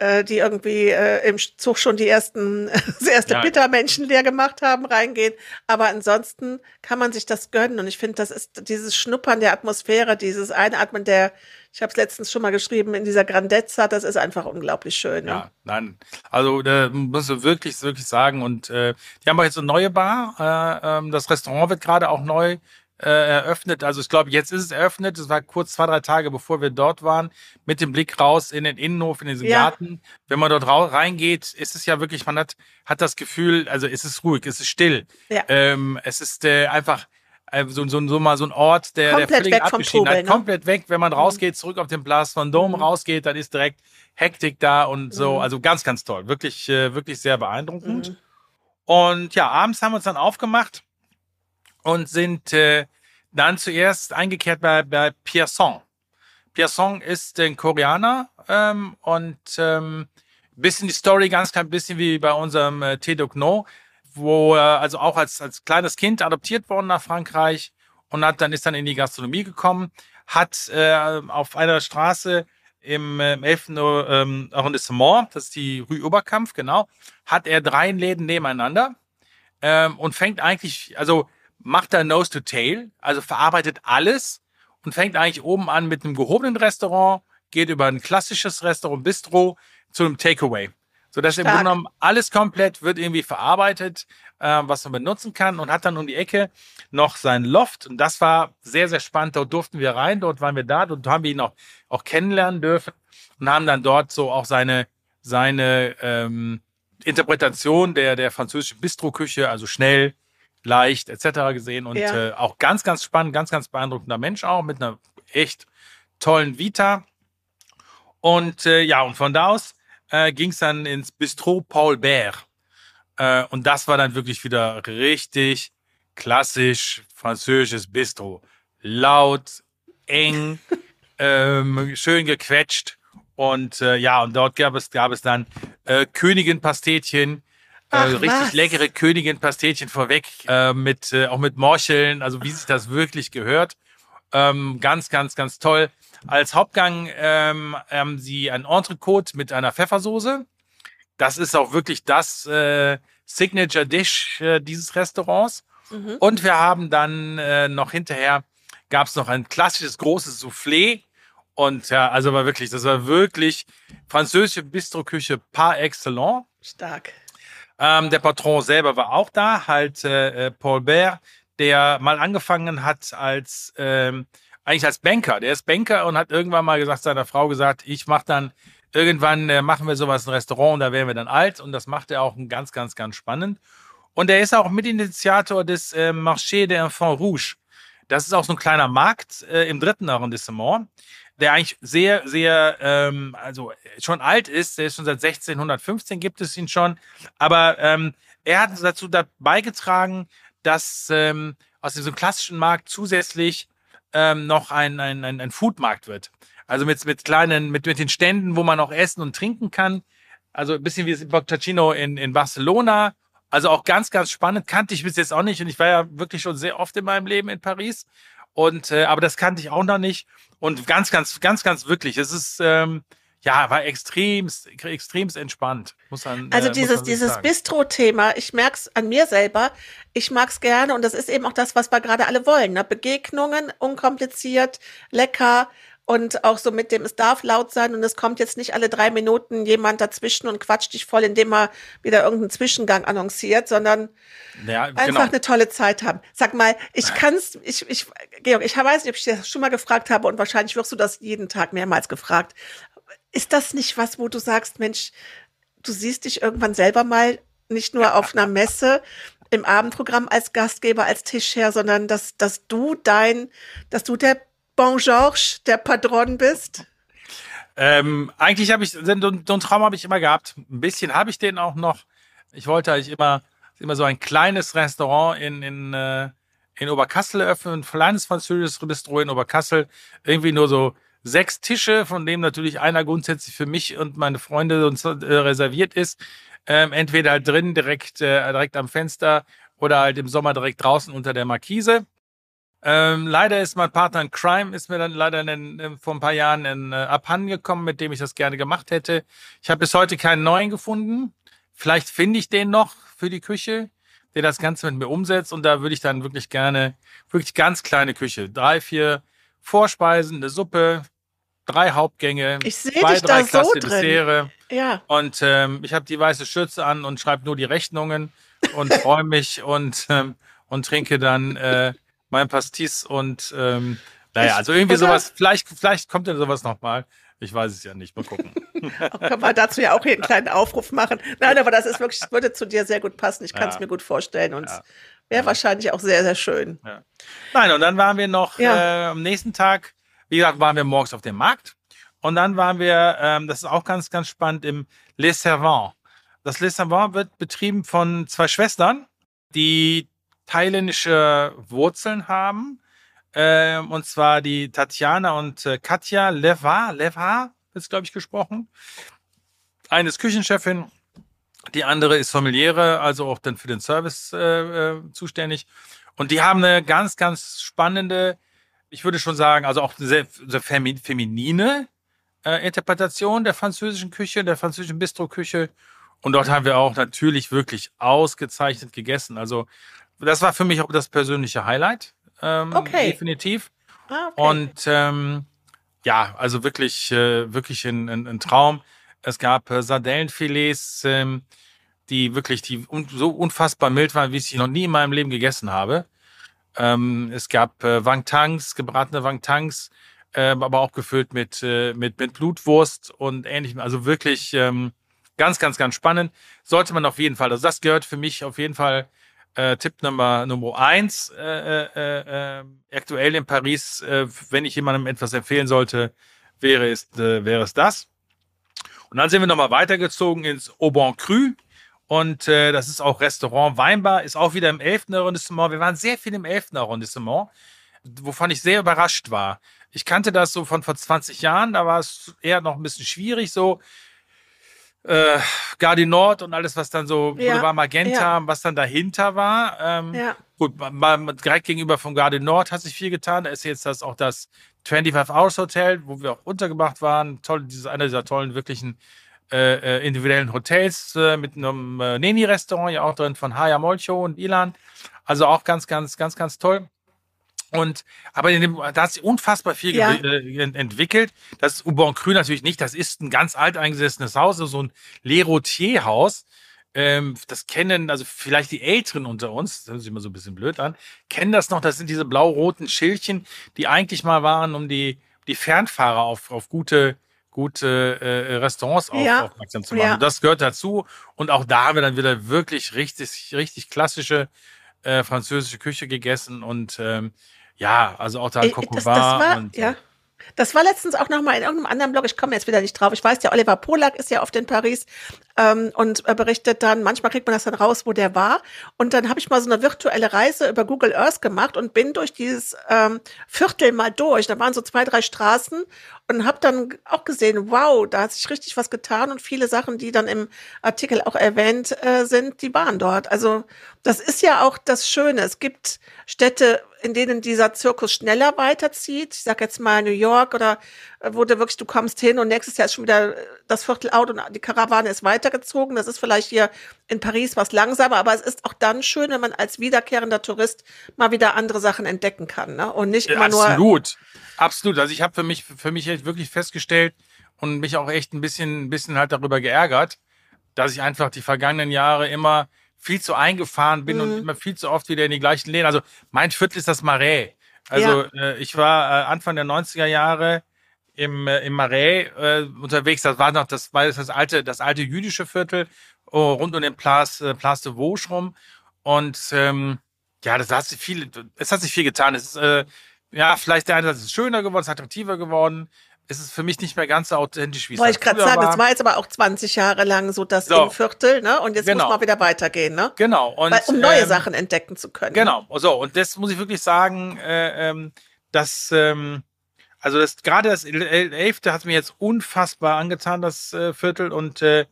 Speaker 1: äh, die irgendwie äh, im Zug schon die ersten, [laughs] das erste ja. Bittermenschen leer gemacht haben, reingehen. Aber ansonsten kann man sich das gönnen. Und ich finde, das ist dieses Schnuppern der Atmosphäre, dieses Einatmen der, ich habe es letztens schon mal geschrieben, in dieser Grandezza, das ist einfach unglaublich schön. Ne?
Speaker 2: Ja, nein. Also da muss ich wirklich, wirklich sagen. Und äh, die haben auch jetzt eine neue Bar. Äh, ähm, das Restaurant wird gerade auch neu äh, eröffnet. Also ich glaube, jetzt ist es eröffnet. Es war kurz zwei, drei Tage, bevor wir dort waren, mit dem Blick raus in den Innenhof, in diesen ja. Garten. Wenn man dort reingeht, ist es ja wirklich, man hat, hat das Gefühl, also es ist ruhig, es ist still. Ja. Ähm, es ist äh, einfach äh, so, so, so mal so ein Ort, der,
Speaker 1: komplett
Speaker 2: der
Speaker 1: völlig weg abgeschieden
Speaker 2: hat. Ne? Komplett weg. Wenn man mhm. rausgeht, zurück auf den Place von Dom mhm. rausgeht, dann ist direkt Hektik da und so. Mhm. Also ganz, ganz toll. Wirklich, äh, wirklich sehr beeindruckend. Mhm. Und ja, abends haben wir uns dann aufgemacht und sind äh, dann zuerst eingekehrt bei, bei Pierson. Pierson ist ein Koreaner ähm, und ähm, bisschen die Story ganz klein bisschen wie bei unserem äh, Tedok No, wo er also auch als, als kleines Kind adoptiert worden nach Frankreich und hat dann ist dann in die Gastronomie gekommen, hat äh, auf einer Straße im, äh, im 11. Ähm, Arrondissement, das ist die Rue Oberkampf, genau, hat er drei Läden nebeneinander ähm, und fängt eigentlich, also macht er Nose to Tail, also verarbeitet alles und fängt eigentlich oben an mit einem gehobenen Restaurant, geht über ein klassisches Restaurant, Bistro zu einem Takeaway. So dass im Grunde genommen alles komplett wird irgendwie verarbeitet, äh, was man benutzen kann und hat dann um die Ecke noch sein Loft. Und das war sehr, sehr spannend. Dort durften wir rein, dort waren wir da, dort haben wir ihn auch, auch kennenlernen dürfen und haben dann dort so auch seine, seine ähm, Interpretation der, der französischen Bistro-Küche, also schnell, leicht etc. gesehen und ja. äh, auch ganz, ganz spannend, ganz, ganz beeindruckender Mensch auch mit einer echt tollen Vita. Und äh, ja, und von da aus äh, ging es dann ins Bistro Paul Bert. Äh, und das war dann wirklich wieder richtig klassisch französisches Bistro. Laut, eng, [laughs] ähm, schön gequetscht. Und äh, ja, und dort gab es, gab es dann äh, Äh, Ach, richtig was? leckere Königin-Pastetchen vorweg, äh, mit, äh, auch mit Morcheln, also wie sich das wirklich gehört. Ähm, ganz, ganz, ganz toll. Als Hauptgang ähm, haben sie ein Entrecote mit einer Pfeffersoße. Das ist auch wirklich das äh, Signature Dish äh, dieses Restaurants. Mhm. Und wir haben dann äh, noch hinterher gab es noch ein klassisches großes Soufflé. Und ja, also war wirklich, das war wirklich französische Bistroküche par excellence.
Speaker 1: Stark.
Speaker 2: Ähm, der Patron selber war auch da, halt äh, äh, Paul Bert, der mal angefangen hat als ähm, eigentlich als Banker. Der ist Banker und hat irgendwann mal gesagt seiner Frau gesagt, ich mache dann irgendwann äh, machen wir sowas ein Restaurant und da werden wir dann alt und das macht er auch ganz ganz ganz spannend. Und er ist auch Mitinitiator des äh, Marché des Enfants Rouge. Das ist auch so ein kleiner Markt äh, im dritten Arrondissement der eigentlich sehr, sehr, ähm, also schon alt ist. Der ist schon seit 1615 gibt es ihn schon. Aber ähm, er hat dazu beigetragen, dass ähm, aus diesem klassischen Markt zusätzlich ähm, noch ein, ein, ein, ein Foodmarkt wird. Also mit, mit kleinen, mit, mit den Ständen, wo man auch essen und trinken kann. Also ein bisschen wie das Boctacino in, in Barcelona. Also auch ganz, ganz spannend. Kannte ich bis jetzt auch nicht. Und ich war ja wirklich schon sehr oft in meinem Leben in Paris. Und äh, aber das kannte ich auch noch nicht. Und ganz, ganz, ganz, ganz wirklich. Es ist ähm, ja, war extremst, extremst entspannt. Muss man,
Speaker 1: also äh, dieses, dieses Bistro-Thema, ich merk's an mir selber. Ich mag's gerne und das ist eben auch das, was wir gerade alle wollen. Ne? Begegnungen, unkompliziert, lecker und auch so mit dem, es darf laut sein und es kommt jetzt nicht alle drei Minuten jemand dazwischen und quatscht dich voll, indem er wieder irgendeinen Zwischengang annonciert, sondern ja, einfach genau. eine tolle Zeit haben. Sag mal, ich kann's, ich, ich, Georg, ich weiß nicht, ob ich das schon mal gefragt habe und wahrscheinlich wirst du das jeden Tag mehrmals gefragt. Ist das nicht was, wo du sagst, Mensch, du siehst dich irgendwann selber mal nicht nur auf einer Messe, im Abendprogramm als Gastgeber, als Tischherr, sondern dass, dass du dein, dass du der Bon Georges, der Patron bist?
Speaker 2: Ähm, eigentlich habe ich, so, einen Traum habe ich immer gehabt. Ein bisschen habe ich den auch noch. Ich wollte eigentlich immer, immer so ein kleines Restaurant in, in, äh, in Oberkassel eröffnen, ein kleines französisches Bistro in Oberkassel. Irgendwie nur so sechs Tische, von denen natürlich einer grundsätzlich für mich und meine Freunde äh, reserviert ist. Ähm, entweder halt drin, direkt, äh, direkt am Fenster oder halt im Sommer direkt draußen unter der Markise. Ähm, leider ist mein Partner in Crime, ist mir dann leider in, vor ein paar Jahren in, äh, abhanden gekommen, mit dem ich das gerne gemacht hätte. Ich habe bis heute keinen neuen gefunden. Vielleicht finde ich den noch für die Küche, der das Ganze mit mir umsetzt. Und da würde ich dann wirklich gerne, wirklich ganz kleine Küche. Drei, vier Vorspeisen, eine Suppe, drei Hauptgänge,
Speaker 1: Ich sehe
Speaker 2: zwei,
Speaker 1: dich
Speaker 2: drei
Speaker 1: da so
Speaker 2: Klasse
Speaker 1: drin.
Speaker 2: Dessert.
Speaker 1: Ja.
Speaker 2: Und ähm, ich habe die weiße Schürze an und schreibe nur die Rechnungen und [laughs] freue mich und, ähm, und trinke dann äh, mein Pastis und ähm, naja, also irgendwie
Speaker 1: oder-
Speaker 2: sowas, vielleicht, vielleicht kommt ja sowas nochmal. Ich weiß es ja nicht. Mal gucken. [laughs]
Speaker 1: Können wir dazu ja auch hier einen kleinen Aufruf machen. Nein, aber das ist wirklich, das würde zu dir sehr gut passen. Ich kann es
Speaker 2: Ja.
Speaker 1: mir gut vorstellen und
Speaker 2: Ja.
Speaker 1: wäre wahrscheinlich auch sehr, sehr schön.
Speaker 2: Nein, und dann waren wir noch
Speaker 1: Ja.
Speaker 2: äh, am nächsten Tag, wie gesagt, waren wir morgens auf dem Markt. Und dann waren wir, ähm, das ist auch ganz, ganz spannend, im Les Servants. Das Les Servants wird betrieben von zwei Schwestern, die thailändische Wurzeln haben. Ähm, und zwar die Tatjana und äh, Katja Leva, Leva wird glaube ich, gesprochen. Eine ist Küchenchefin, die andere ist Familiäre, also auch dann für den Service äh, äh, zuständig. Und die haben eine ganz, ganz spannende, ich würde schon sagen, also auch sehr, sehr femi feminine äh, Interpretation der französischen Küche, der französischen Bistro-Küche. Und dort haben wir auch natürlich wirklich ausgezeichnet gegessen. Also das war für mich auch das persönliche Highlight. Ähm,
Speaker 1: Okay.
Speaker 2: Definitiv.
Speaker 1: Ah, okay.
Speaker 2: Und ähm, ja, also wirklich, äh, wirklich ein, ein, ein Traum. Es gab äh, Sardellenfilets, ähm, die wirklich die un so unfassbar mild waren, wie ich sie noch nie in meinem Leben gegessen habe. Ähm, es gab äh, Wangtangs, gebratene Wangtangs, ähm, aber auch gefüllt mit, äh, mit, mit Blutwurst und ähnlichem. Also wirklich ähm, ganz, ganz, ganz spannend. Sollte man auf jeden Fall, also das gehört für mich auf jeden Fall äh, Tipp Nummer, Nummer eins äh, äh, äh, aktuell in Paris, äh, wenn ich jemandem etwas empfehlen sollte, wäre es, äh, wäre es das. Und dann sind wir nochmal weitergezogen ins Aubon Cru. Und das ist auch Restaurant Weinbar, ist auch wieder im 11. Arrondissement. Wir waren sehr viel im 11. Arrondissement, wovon ich sehr überrascht war. Ich kannte das so von vor 20 Jahren, da war es eher noch ein bisschen schwierig, so äh, Gardi Nord und alles, was dann so
Speaker 1: Ja,
Speaker 2: Boulevard Magenta,
Speaker 1: ja.
Speaker 2: was dann dahinter war. Ähm,
Speaker 1: Ja.
Speaker 2: Gut, mal, mal direkt gegenüber vom Garde Nord hat sich viel getan. Da ist jetzt das auch das 25 Hours Hotel, wo wir auch untergebracht waren. Toll, dieses einer dieser tollen, wirklichen äh, äh, individuellen Hotels äh, mit einem äh, Neni-Restaurant, ja auch drin von Haya Molcho und Ilan. Also auch ganz, ganz, ganz, ganz toll. Und aber in dem, da hat sich unfassbar viel
Speaker 1: Ja.
Speaker 2: äh, ent- entwickelt. Das ist Ubon Grün natürlich nicht. Das ist ein ganz alteingesessenes Haus, so ein Lerotier-Haus. Ähm, das kennen, also vielleicht die Älteren unter uns, das hört sich immer so ein bisschen blöd an, kennen das noch. Das sind diese blau-roten Schildchen, die eigentlich mal waren, um die, die Fernfahrer auf, auf gute, gute äh, Restaurants auf,
Speaker 1: Ja.
Speaker 2: aufmerksam zu machen.
Speaker 1: Ja.
Speaker 2: Und das gehört dazu. Und auch da haben wir dann wieder wirklich richtig, richtig klassische äh, französische Küche gegessen und ähm, ja, also auch da
Speaker 1: Ey,
Speaker 2: Coq
Speaker 1: das, das war,
Speaker 2: und
Speaker 1: ja. Das war letztens auch noch mal in irgendeinem anderen Blog. Ich komme jetzt wieder nicht drauf. Ich weiß, der Oliver Polak ist ja oft in Paris ähm, und äh, berichtet dann. Manchmal kriegt man das dann raus, wo der war. Und dann habe ich mal so eine virtuelle Reise über Google Earth gemacht und bin durch dieses ähm, Viertel mal durch. Da waren so zwei, drei Straßen und habe dann auch gesehen, wow, da hat sich richtig was getan und viele Sachen, die dann im Artikel auch erwähnt äh, sind, die waren dort. Also das ist ja auch das Schöne. Es gibt Städte, in denen dieser Zirkus schneller weiterzieht. Ich sag jetzt mal New York oder äh, wo du wirklich, du kommst hin und nächstes Jahr ist schon wieder äh, das Viertel out und die Karawane ist weitergezogen. Das ist vielleicht hier in Paris was langsamer, aber es ist auch dann schön, wenn man als wiederkehrender Tourist mal wieder andere Sachen entdecken kann ne? und nicht immer nur
Speaker 2: absolut, absolut. Also ich habe für mich, für mich echt wirklich festgestellt und mich auch echt ein bisschen, ein bisschen halt darüber geärgert, dass ich einfach die vergangenen Jahre immer viel zu eingefahren bin und
Speaker 1: Mhm.
Speaker 2: immer viel zu oft wieder in die gleichen Läden. Also mein Viertel ist das Marais. Also äh, ich war äh, Anfang der 90er Jahre im, äh, im Marais äh, unterwegs. Das war noch das, war das alte, das alte jüdische Viertel oh, rund um den Place, äh, Place de Vosges rum. Und ähm, ja, das hat sich viel, es hat sich viel getan. Es ist, äh, ja, vielleicht der eine Satz ist schöner geworden, es ist attraktiver geworden. Es ist für mich nicht mehr ganz so authentisch, wie es
Speaker 1: Wollte ich
Speaker 2: halt
Speaker 1: gerade sagen,
Speaker 2: war.
Speaker 1: das war jetzt aber auch 20 Jahre lang so das
Speaker 2: So.
Speaker 1: Innenviertel, ne? Und jetzt
Speaker 2: Genau.
Speaker 1: muss man wieder weitergehen, ne?
Speaker 2: Genau. Und,
Speaker 1: Weil, um neue
Speaker 2: ähm,
Speaker 1: Sachen entdecken zu können.
Speaker 2: Genau, so, und das muss ich wirklich sagen, äh, ähm, dass, ähm, also das gerade das El- El- Elfte hat mir jetzt unfassbar angetan, das äh, Viertel. Und äh,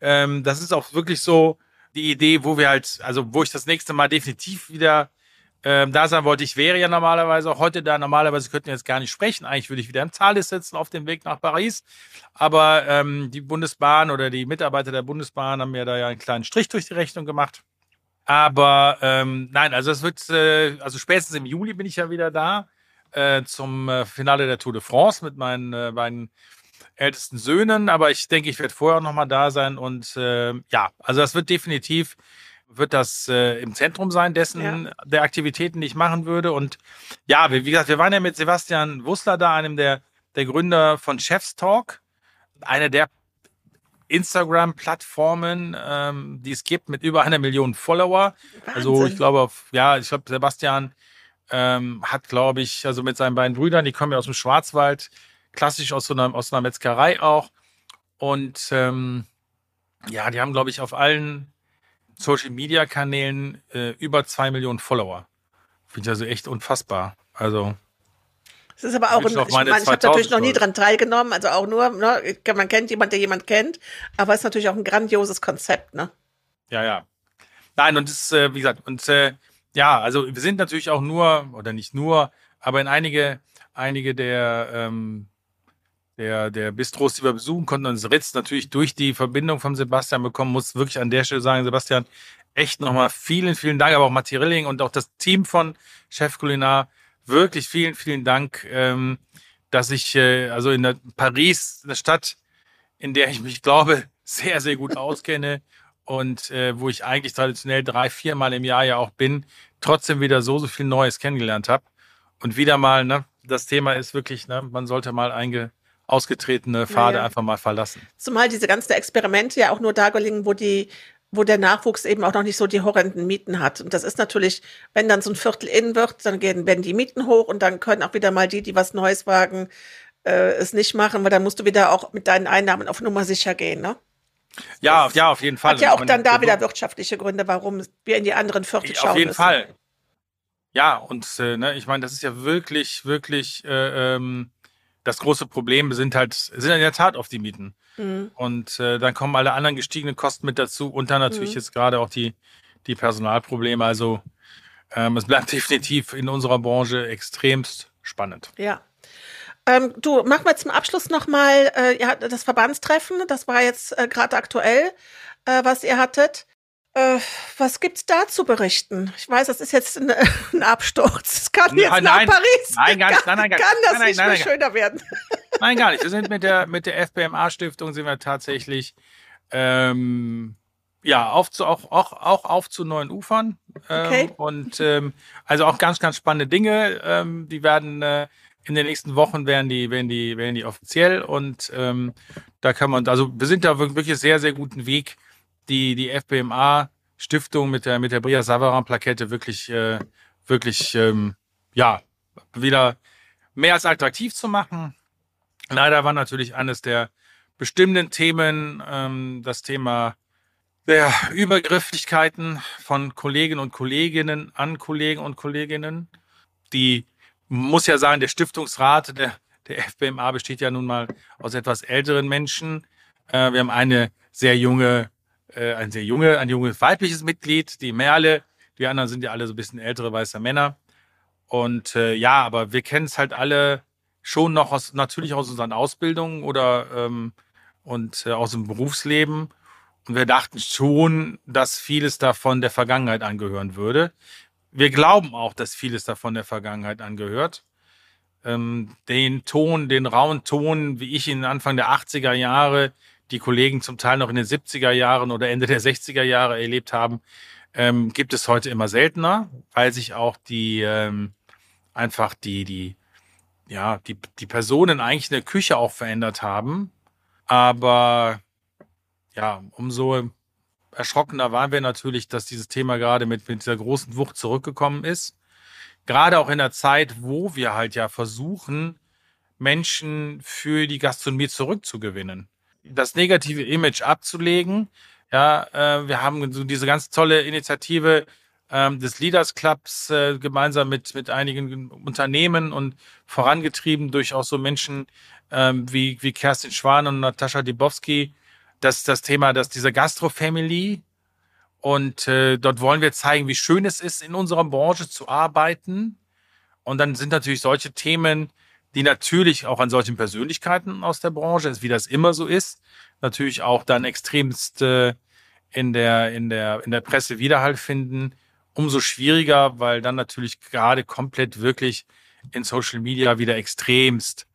Speaker 2: ähm, das ist auch wirklich so die Idee, wo wir halt, also wo ich das nächste Mal definitiv wieder ähm, da sein wollte. Ich wäre ja normalerweise auch heute da. Normalerweise könnten wir jetzt gar nicht sprechen. Eigentlich würde ich wieder im Thales sitzen auf dem Weg nach Paris. Aber ähm, die Bundesbahn oder die Mitarbeiter der Bundesbahn haben mir da ja einen kleinen Strich durch die Rechnung gemacht. Aber ähm, nein, also es wird, äh, also spätestens im Juli bin ich ja wieder da äh, zum äh, Finale der Tour de France mit meinen äh, beiden ältesten Söhnen. Aber ich denke, ich werde vorher auch nochmal da sein. Und äh, ja, also das wird definitiv wird das äh, im Zentrum sein dessen ja. der Aktivitäten, die ich machen würde. Und ja, wie, wie, gesagt, wir waren ja mit Sebastian Wussler da, einem der, der Gründer von Chefs Talk, einer der Instagram-Plattformen, ähm, die es gibt, mit über einer Million Follower. Wahnsinn. Also ich glaube, ja, ich glaube, Sebastian ähm, hat, glaube ich, also mit seinen beiden Brüdern, die kommen ja aus dem Schwarzwald, klassisch aus so einer, aus einer Metzgerei auch. Und ähm, ja, die haben, glaube ich, auf allen Social Media Kanälen äh, über zwei Millionen Follower. Finde ich also echt unfassbar. Also.
Speaker 1: Es ist aber auch, ein, ich, meine, ich habe natürlich noch nie dran teilgenommen, also auch nur, ne, man kennt jemanden, der jemand kennt, aber es ist natürlich auch ein grandioses Konzept, ne?
Speaker 2: Ja, ja. Nein, und das, äh, wie gesagt, und äh, ja, also wir sind natürlich auch nur, oder nicht nur, aber in einige, einige der ähm, der, der Bistros, die wir besuchen konnten, uns Ritz natürlich durch die Verbindung von Sebastian bekommen, muss wirklich an der Stelle sagen, Sebastian, echt nochmal vielen, vielen Dank, aber auch Matti Rilling und auch das Team von Chef Kulinar, wirklich vielen, vielen Dank, ähm, dass ich, äh, also in der Paris, eine Stadt, in der ich mich, glaube, sehr, sehr gut auskenne und äh, wo ich eigentlich traditionell drei, viermal im Jahr ja auch bin, trotzdem wieder so, so viel Neues kennengelernt habe. Und wieder mal, ne, das Thema ist wirklich, ne, man sollte mal einge, ausgetretene Pfade naja. einfach mal verlassen.
Speaker 1: Zumal diese ganzen Experimente ja auch nur da gelingen, wo die wo der Nachwuchs eben auch noch nicht so die horrenden Mieten hat. Und das ist natürlich, wenn dann so ein Viertel in wird, dann gehen, werden die Mieten hoch und dann können auch wieder mal die, die was Neues wagen, äh, es nicht machen, weil dann musst du wieder auch mit deinen Einnahmen auf Nummer sicher gehen, ne?
Speaker 2: Ja, das ja, auf jeden Fall.
Speaker 1: Hat ja auch dann da wieder wirtschaftliche Gründe, warum wir in die anderen Viertel schauen
Speaker 2: Auf jeden müssen. Fall. Ja, und äh, ne, ich meine, das ist ja wirklich, wirklich äh, ähm, das große Problem sind halt, sind in der Tat oft die Mieten. Mhm. Und äh, dann kommen alle anderen gestiegenen Kosten mit dazu und dann natürlich mhm. jetzt gerade auch die, die Personalprobleme. Also ähm, es bleibt [laughs] definitiv in unserer Branche extremst spannend.
Speaker 1: Ja. Ähm, du, machen wir zum Abschluss nochmal äh, ja, das Verbandstreffen. Das war jetzt äh, gerade aktuell, äh, was ihr hattet. Äh, was gibt's da zu berichten? Ich weiß, das ist jetzt ein, [laughs] ein Absturz. Es kann jetzt nein, nach Paris.
Speaker 2: Nein, gar nicht. Nein, nein,
Speaker 1: kann das nein, nicht nein, mehr schöner werden? [laughs]
Speaker 2: Nein, gar nicht. Wir sind mit der mit der FBMA Stiftung sind wir tatsächlich ähm, ja auf zu, auch auch auch auf zu neuen Ufern ähm, okay. und ähm, also auch ganz ganz spannende Dinge. Ähm, die werden äh, in den nächsten Wochen werden die werden die werden die offiziell und ähm, da kann man also wir sind da wirklich sehr sehr guten Weg die, die FBMA Stiftung mit der, mit der Bria Savarin Plakette wirklich, äh, wirklich, ähm, ja, wieder mehr als attraktiv zu machen. Leider war natürlich eines der bestimmten Themen ähm, das Thema der Übergrifflichkeiten von Kolleginnen und Kolleginnen an Kollegen und Kolleginnen. Die muss ja sagen, der Stiftungsrat der, der FBMA besteht ja nun mal aus etwas älteren Menschen. Äh, wir haben eine sehr junge äh, ein sehr junge, ein junges weibliches Mitglied, die Merle. Die anderen sind ja alle so ein bisschen ältere weiße Männer. Und äh, ja, aber wir kennen es halt alle schon noch aus, natürlich aus unseren Ausbildungen oder ähm, und äh, aus dem Berufsleben. Und wir dachten schon, dass vieles davon der Vergangenheit angehören würde. Wir glauben auch, dass vieles davon der Vergangenheit angehört. Ähm, den Ton, den rauen Ton, wie ich ihn Anfang der 80er Jahre die Kollegen zum Teil noch in den 70er Jahren oder Ende der 60er Jahre erlebt haben, ähm, gibt es heute immer seltener, weil sich auch die ähm, einfach die, die, ja, die, die Personen eigentlich in der Küche auch verändert haben. Aber ja, umso erschrockener waren wir natürlich, dass dieses Thema gerade mit, mit dieser großen Wucht zurückgekommen ist. Gerade auch in der Zeit, wo wir halt ja versuchen, Menschen für die Gastronomie zurückzugewinnen das negative Image abzulegen. Ja, äh, wir haben so diese ganz tolle Initiative ähm, des Leaders Clubs äh, gemeinsam mit mit einigen Unternehmen und vorangetrieben durch auch so Menschen ähm, wie wie Kerstin Schwan und Natascha Dibowski, dass das Thema, dass diese Gastro Family Und äh, dort wollen wir zeigen, wie schön es ist, in unserer Branche zu arbeiten. Und dann sind natürlich solche Themen, die natürlich auch an solchen Persönlichkeiten aus der Branche, wie das immer so ist, natürlich auch dann extremst in der, in der, in der Presse Widerhall finden. Umso schwieriger, weil dann natürlich gerade komplett wirklich in Social Media wieder extremst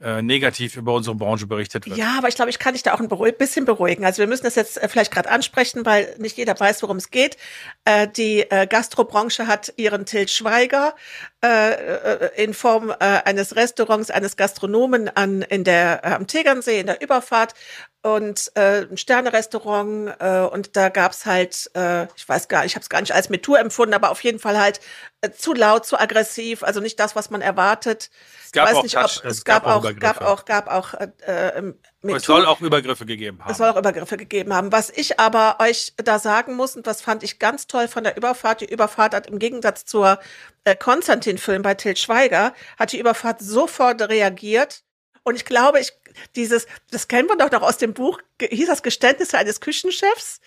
Speaker 2: äh, negativ über unsere Branche berichtet wird.
Speaker 1: Ja, aber ich glaube, ich kann dich da auch ein bisschen beruhigen. Also wir müssen das jetzt äh, vielleicht gerade ansprechen, weil nicht jeder weiß, worum es geht. Äh, die äh, Gastrobranche hat ihren Til Schweiger äh, äh, in Form eines Restaurants, eines Gastronomen an, in der, am Tegernsee in der Überfahrt und äh, ein Sternerestaurant äh, und da gab's halt, äh, ich weiß gar nicht, ich habe es gar nicht als mit Tour empfunden, aber auf jeden Fall halt äh, zu laut, zu aggressiv, also nicht das, was man erwartet.
Speaker 2: Es gab
Speaker 1: ich weiß
Speaker 2: auch
Speaker 1: nicht, ob,
Speaker 2: Touch,
Speaker 1: es gab, auch, gab auch, gab auch, äh,
Speaker 2: mit es soll auch Übergriffe gegeben haben.
Speaker 1: Es soll auch Übergriffe gegeben haben. Was ich aber euch da sagen muss und was fand ich ganz toll von der Überfahrt, die Überfahrt hat im Gegensatz zur äh, Konstantin-Film bei Til Schweiger, hat die Überfahrt sofort reagiert und ich glaube, ich, dieses, das kennen wir doch noch aus dem Buch, hieß das Geständnisse eines Küchenchefs,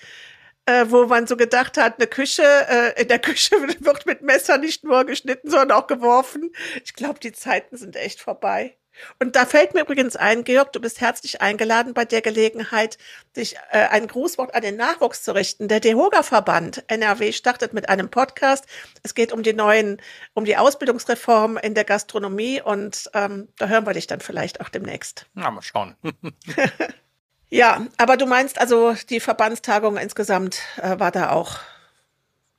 Speaker 1: äh, wo man so gedacht hat, eine Küche, äh, in der Küche [laughs] wird mit Messer nicht nur geschnitten, sondern auch geworfen. Ich glaube, die Zeiten sind echt vorbei. Und da fällt mir übrigens ein, Georg, du bist herzlich eingeladen bei der Gelegenheit, dich äh, ein Grußwort an den Nachwuchs zu richten. Der DEHOGA-Verband NRW startet mit einem Podcast. Es geht um die neuen, um die Ausbildungsreform in der Gastronomie und ähm, da hören wir dich dann vielleicht auch demnächst.
Speaker 2: Na, mal schauen. [laughs] [laughs]
Speaker 1: ja, aber du meinst also, die Verbandstagung insgesamt äh, war da auch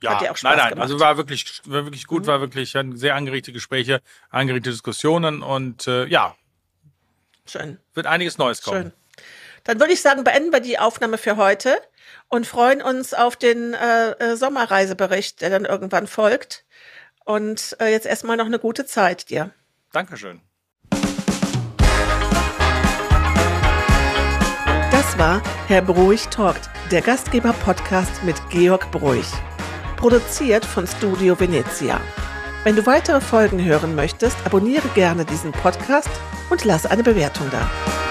Speaker 2: ja, nein, nein, gemacht. also war wirklich, war wirklich gut, mhm. war wirklich sehr angeregte Gespräche, angeregte Diskussionen und äh, ja.
Speaker 1: Schön.
Speaker 2: Wird einiges Neues kommen. Schön.
Speaker 1: Dann würde ich sagen, beenden wir die Aufnahme für heute und freuen uns auf den äh, äh, Sommerreisebericht, der dann irgendwann folgt. Und äh, jetzt erstmal noch eine gute Zeit dir.
Speaker 2: Dankeschön.
Speaker 1: Das war Herr Bruich talkt, der Gastgeber-Podcast mit Georg Bruich produziert von Studio Venezia. Wenn du weitere Folgen hören möchtest, abonniere gerne diesen Podcast und lass eine Bewertung da.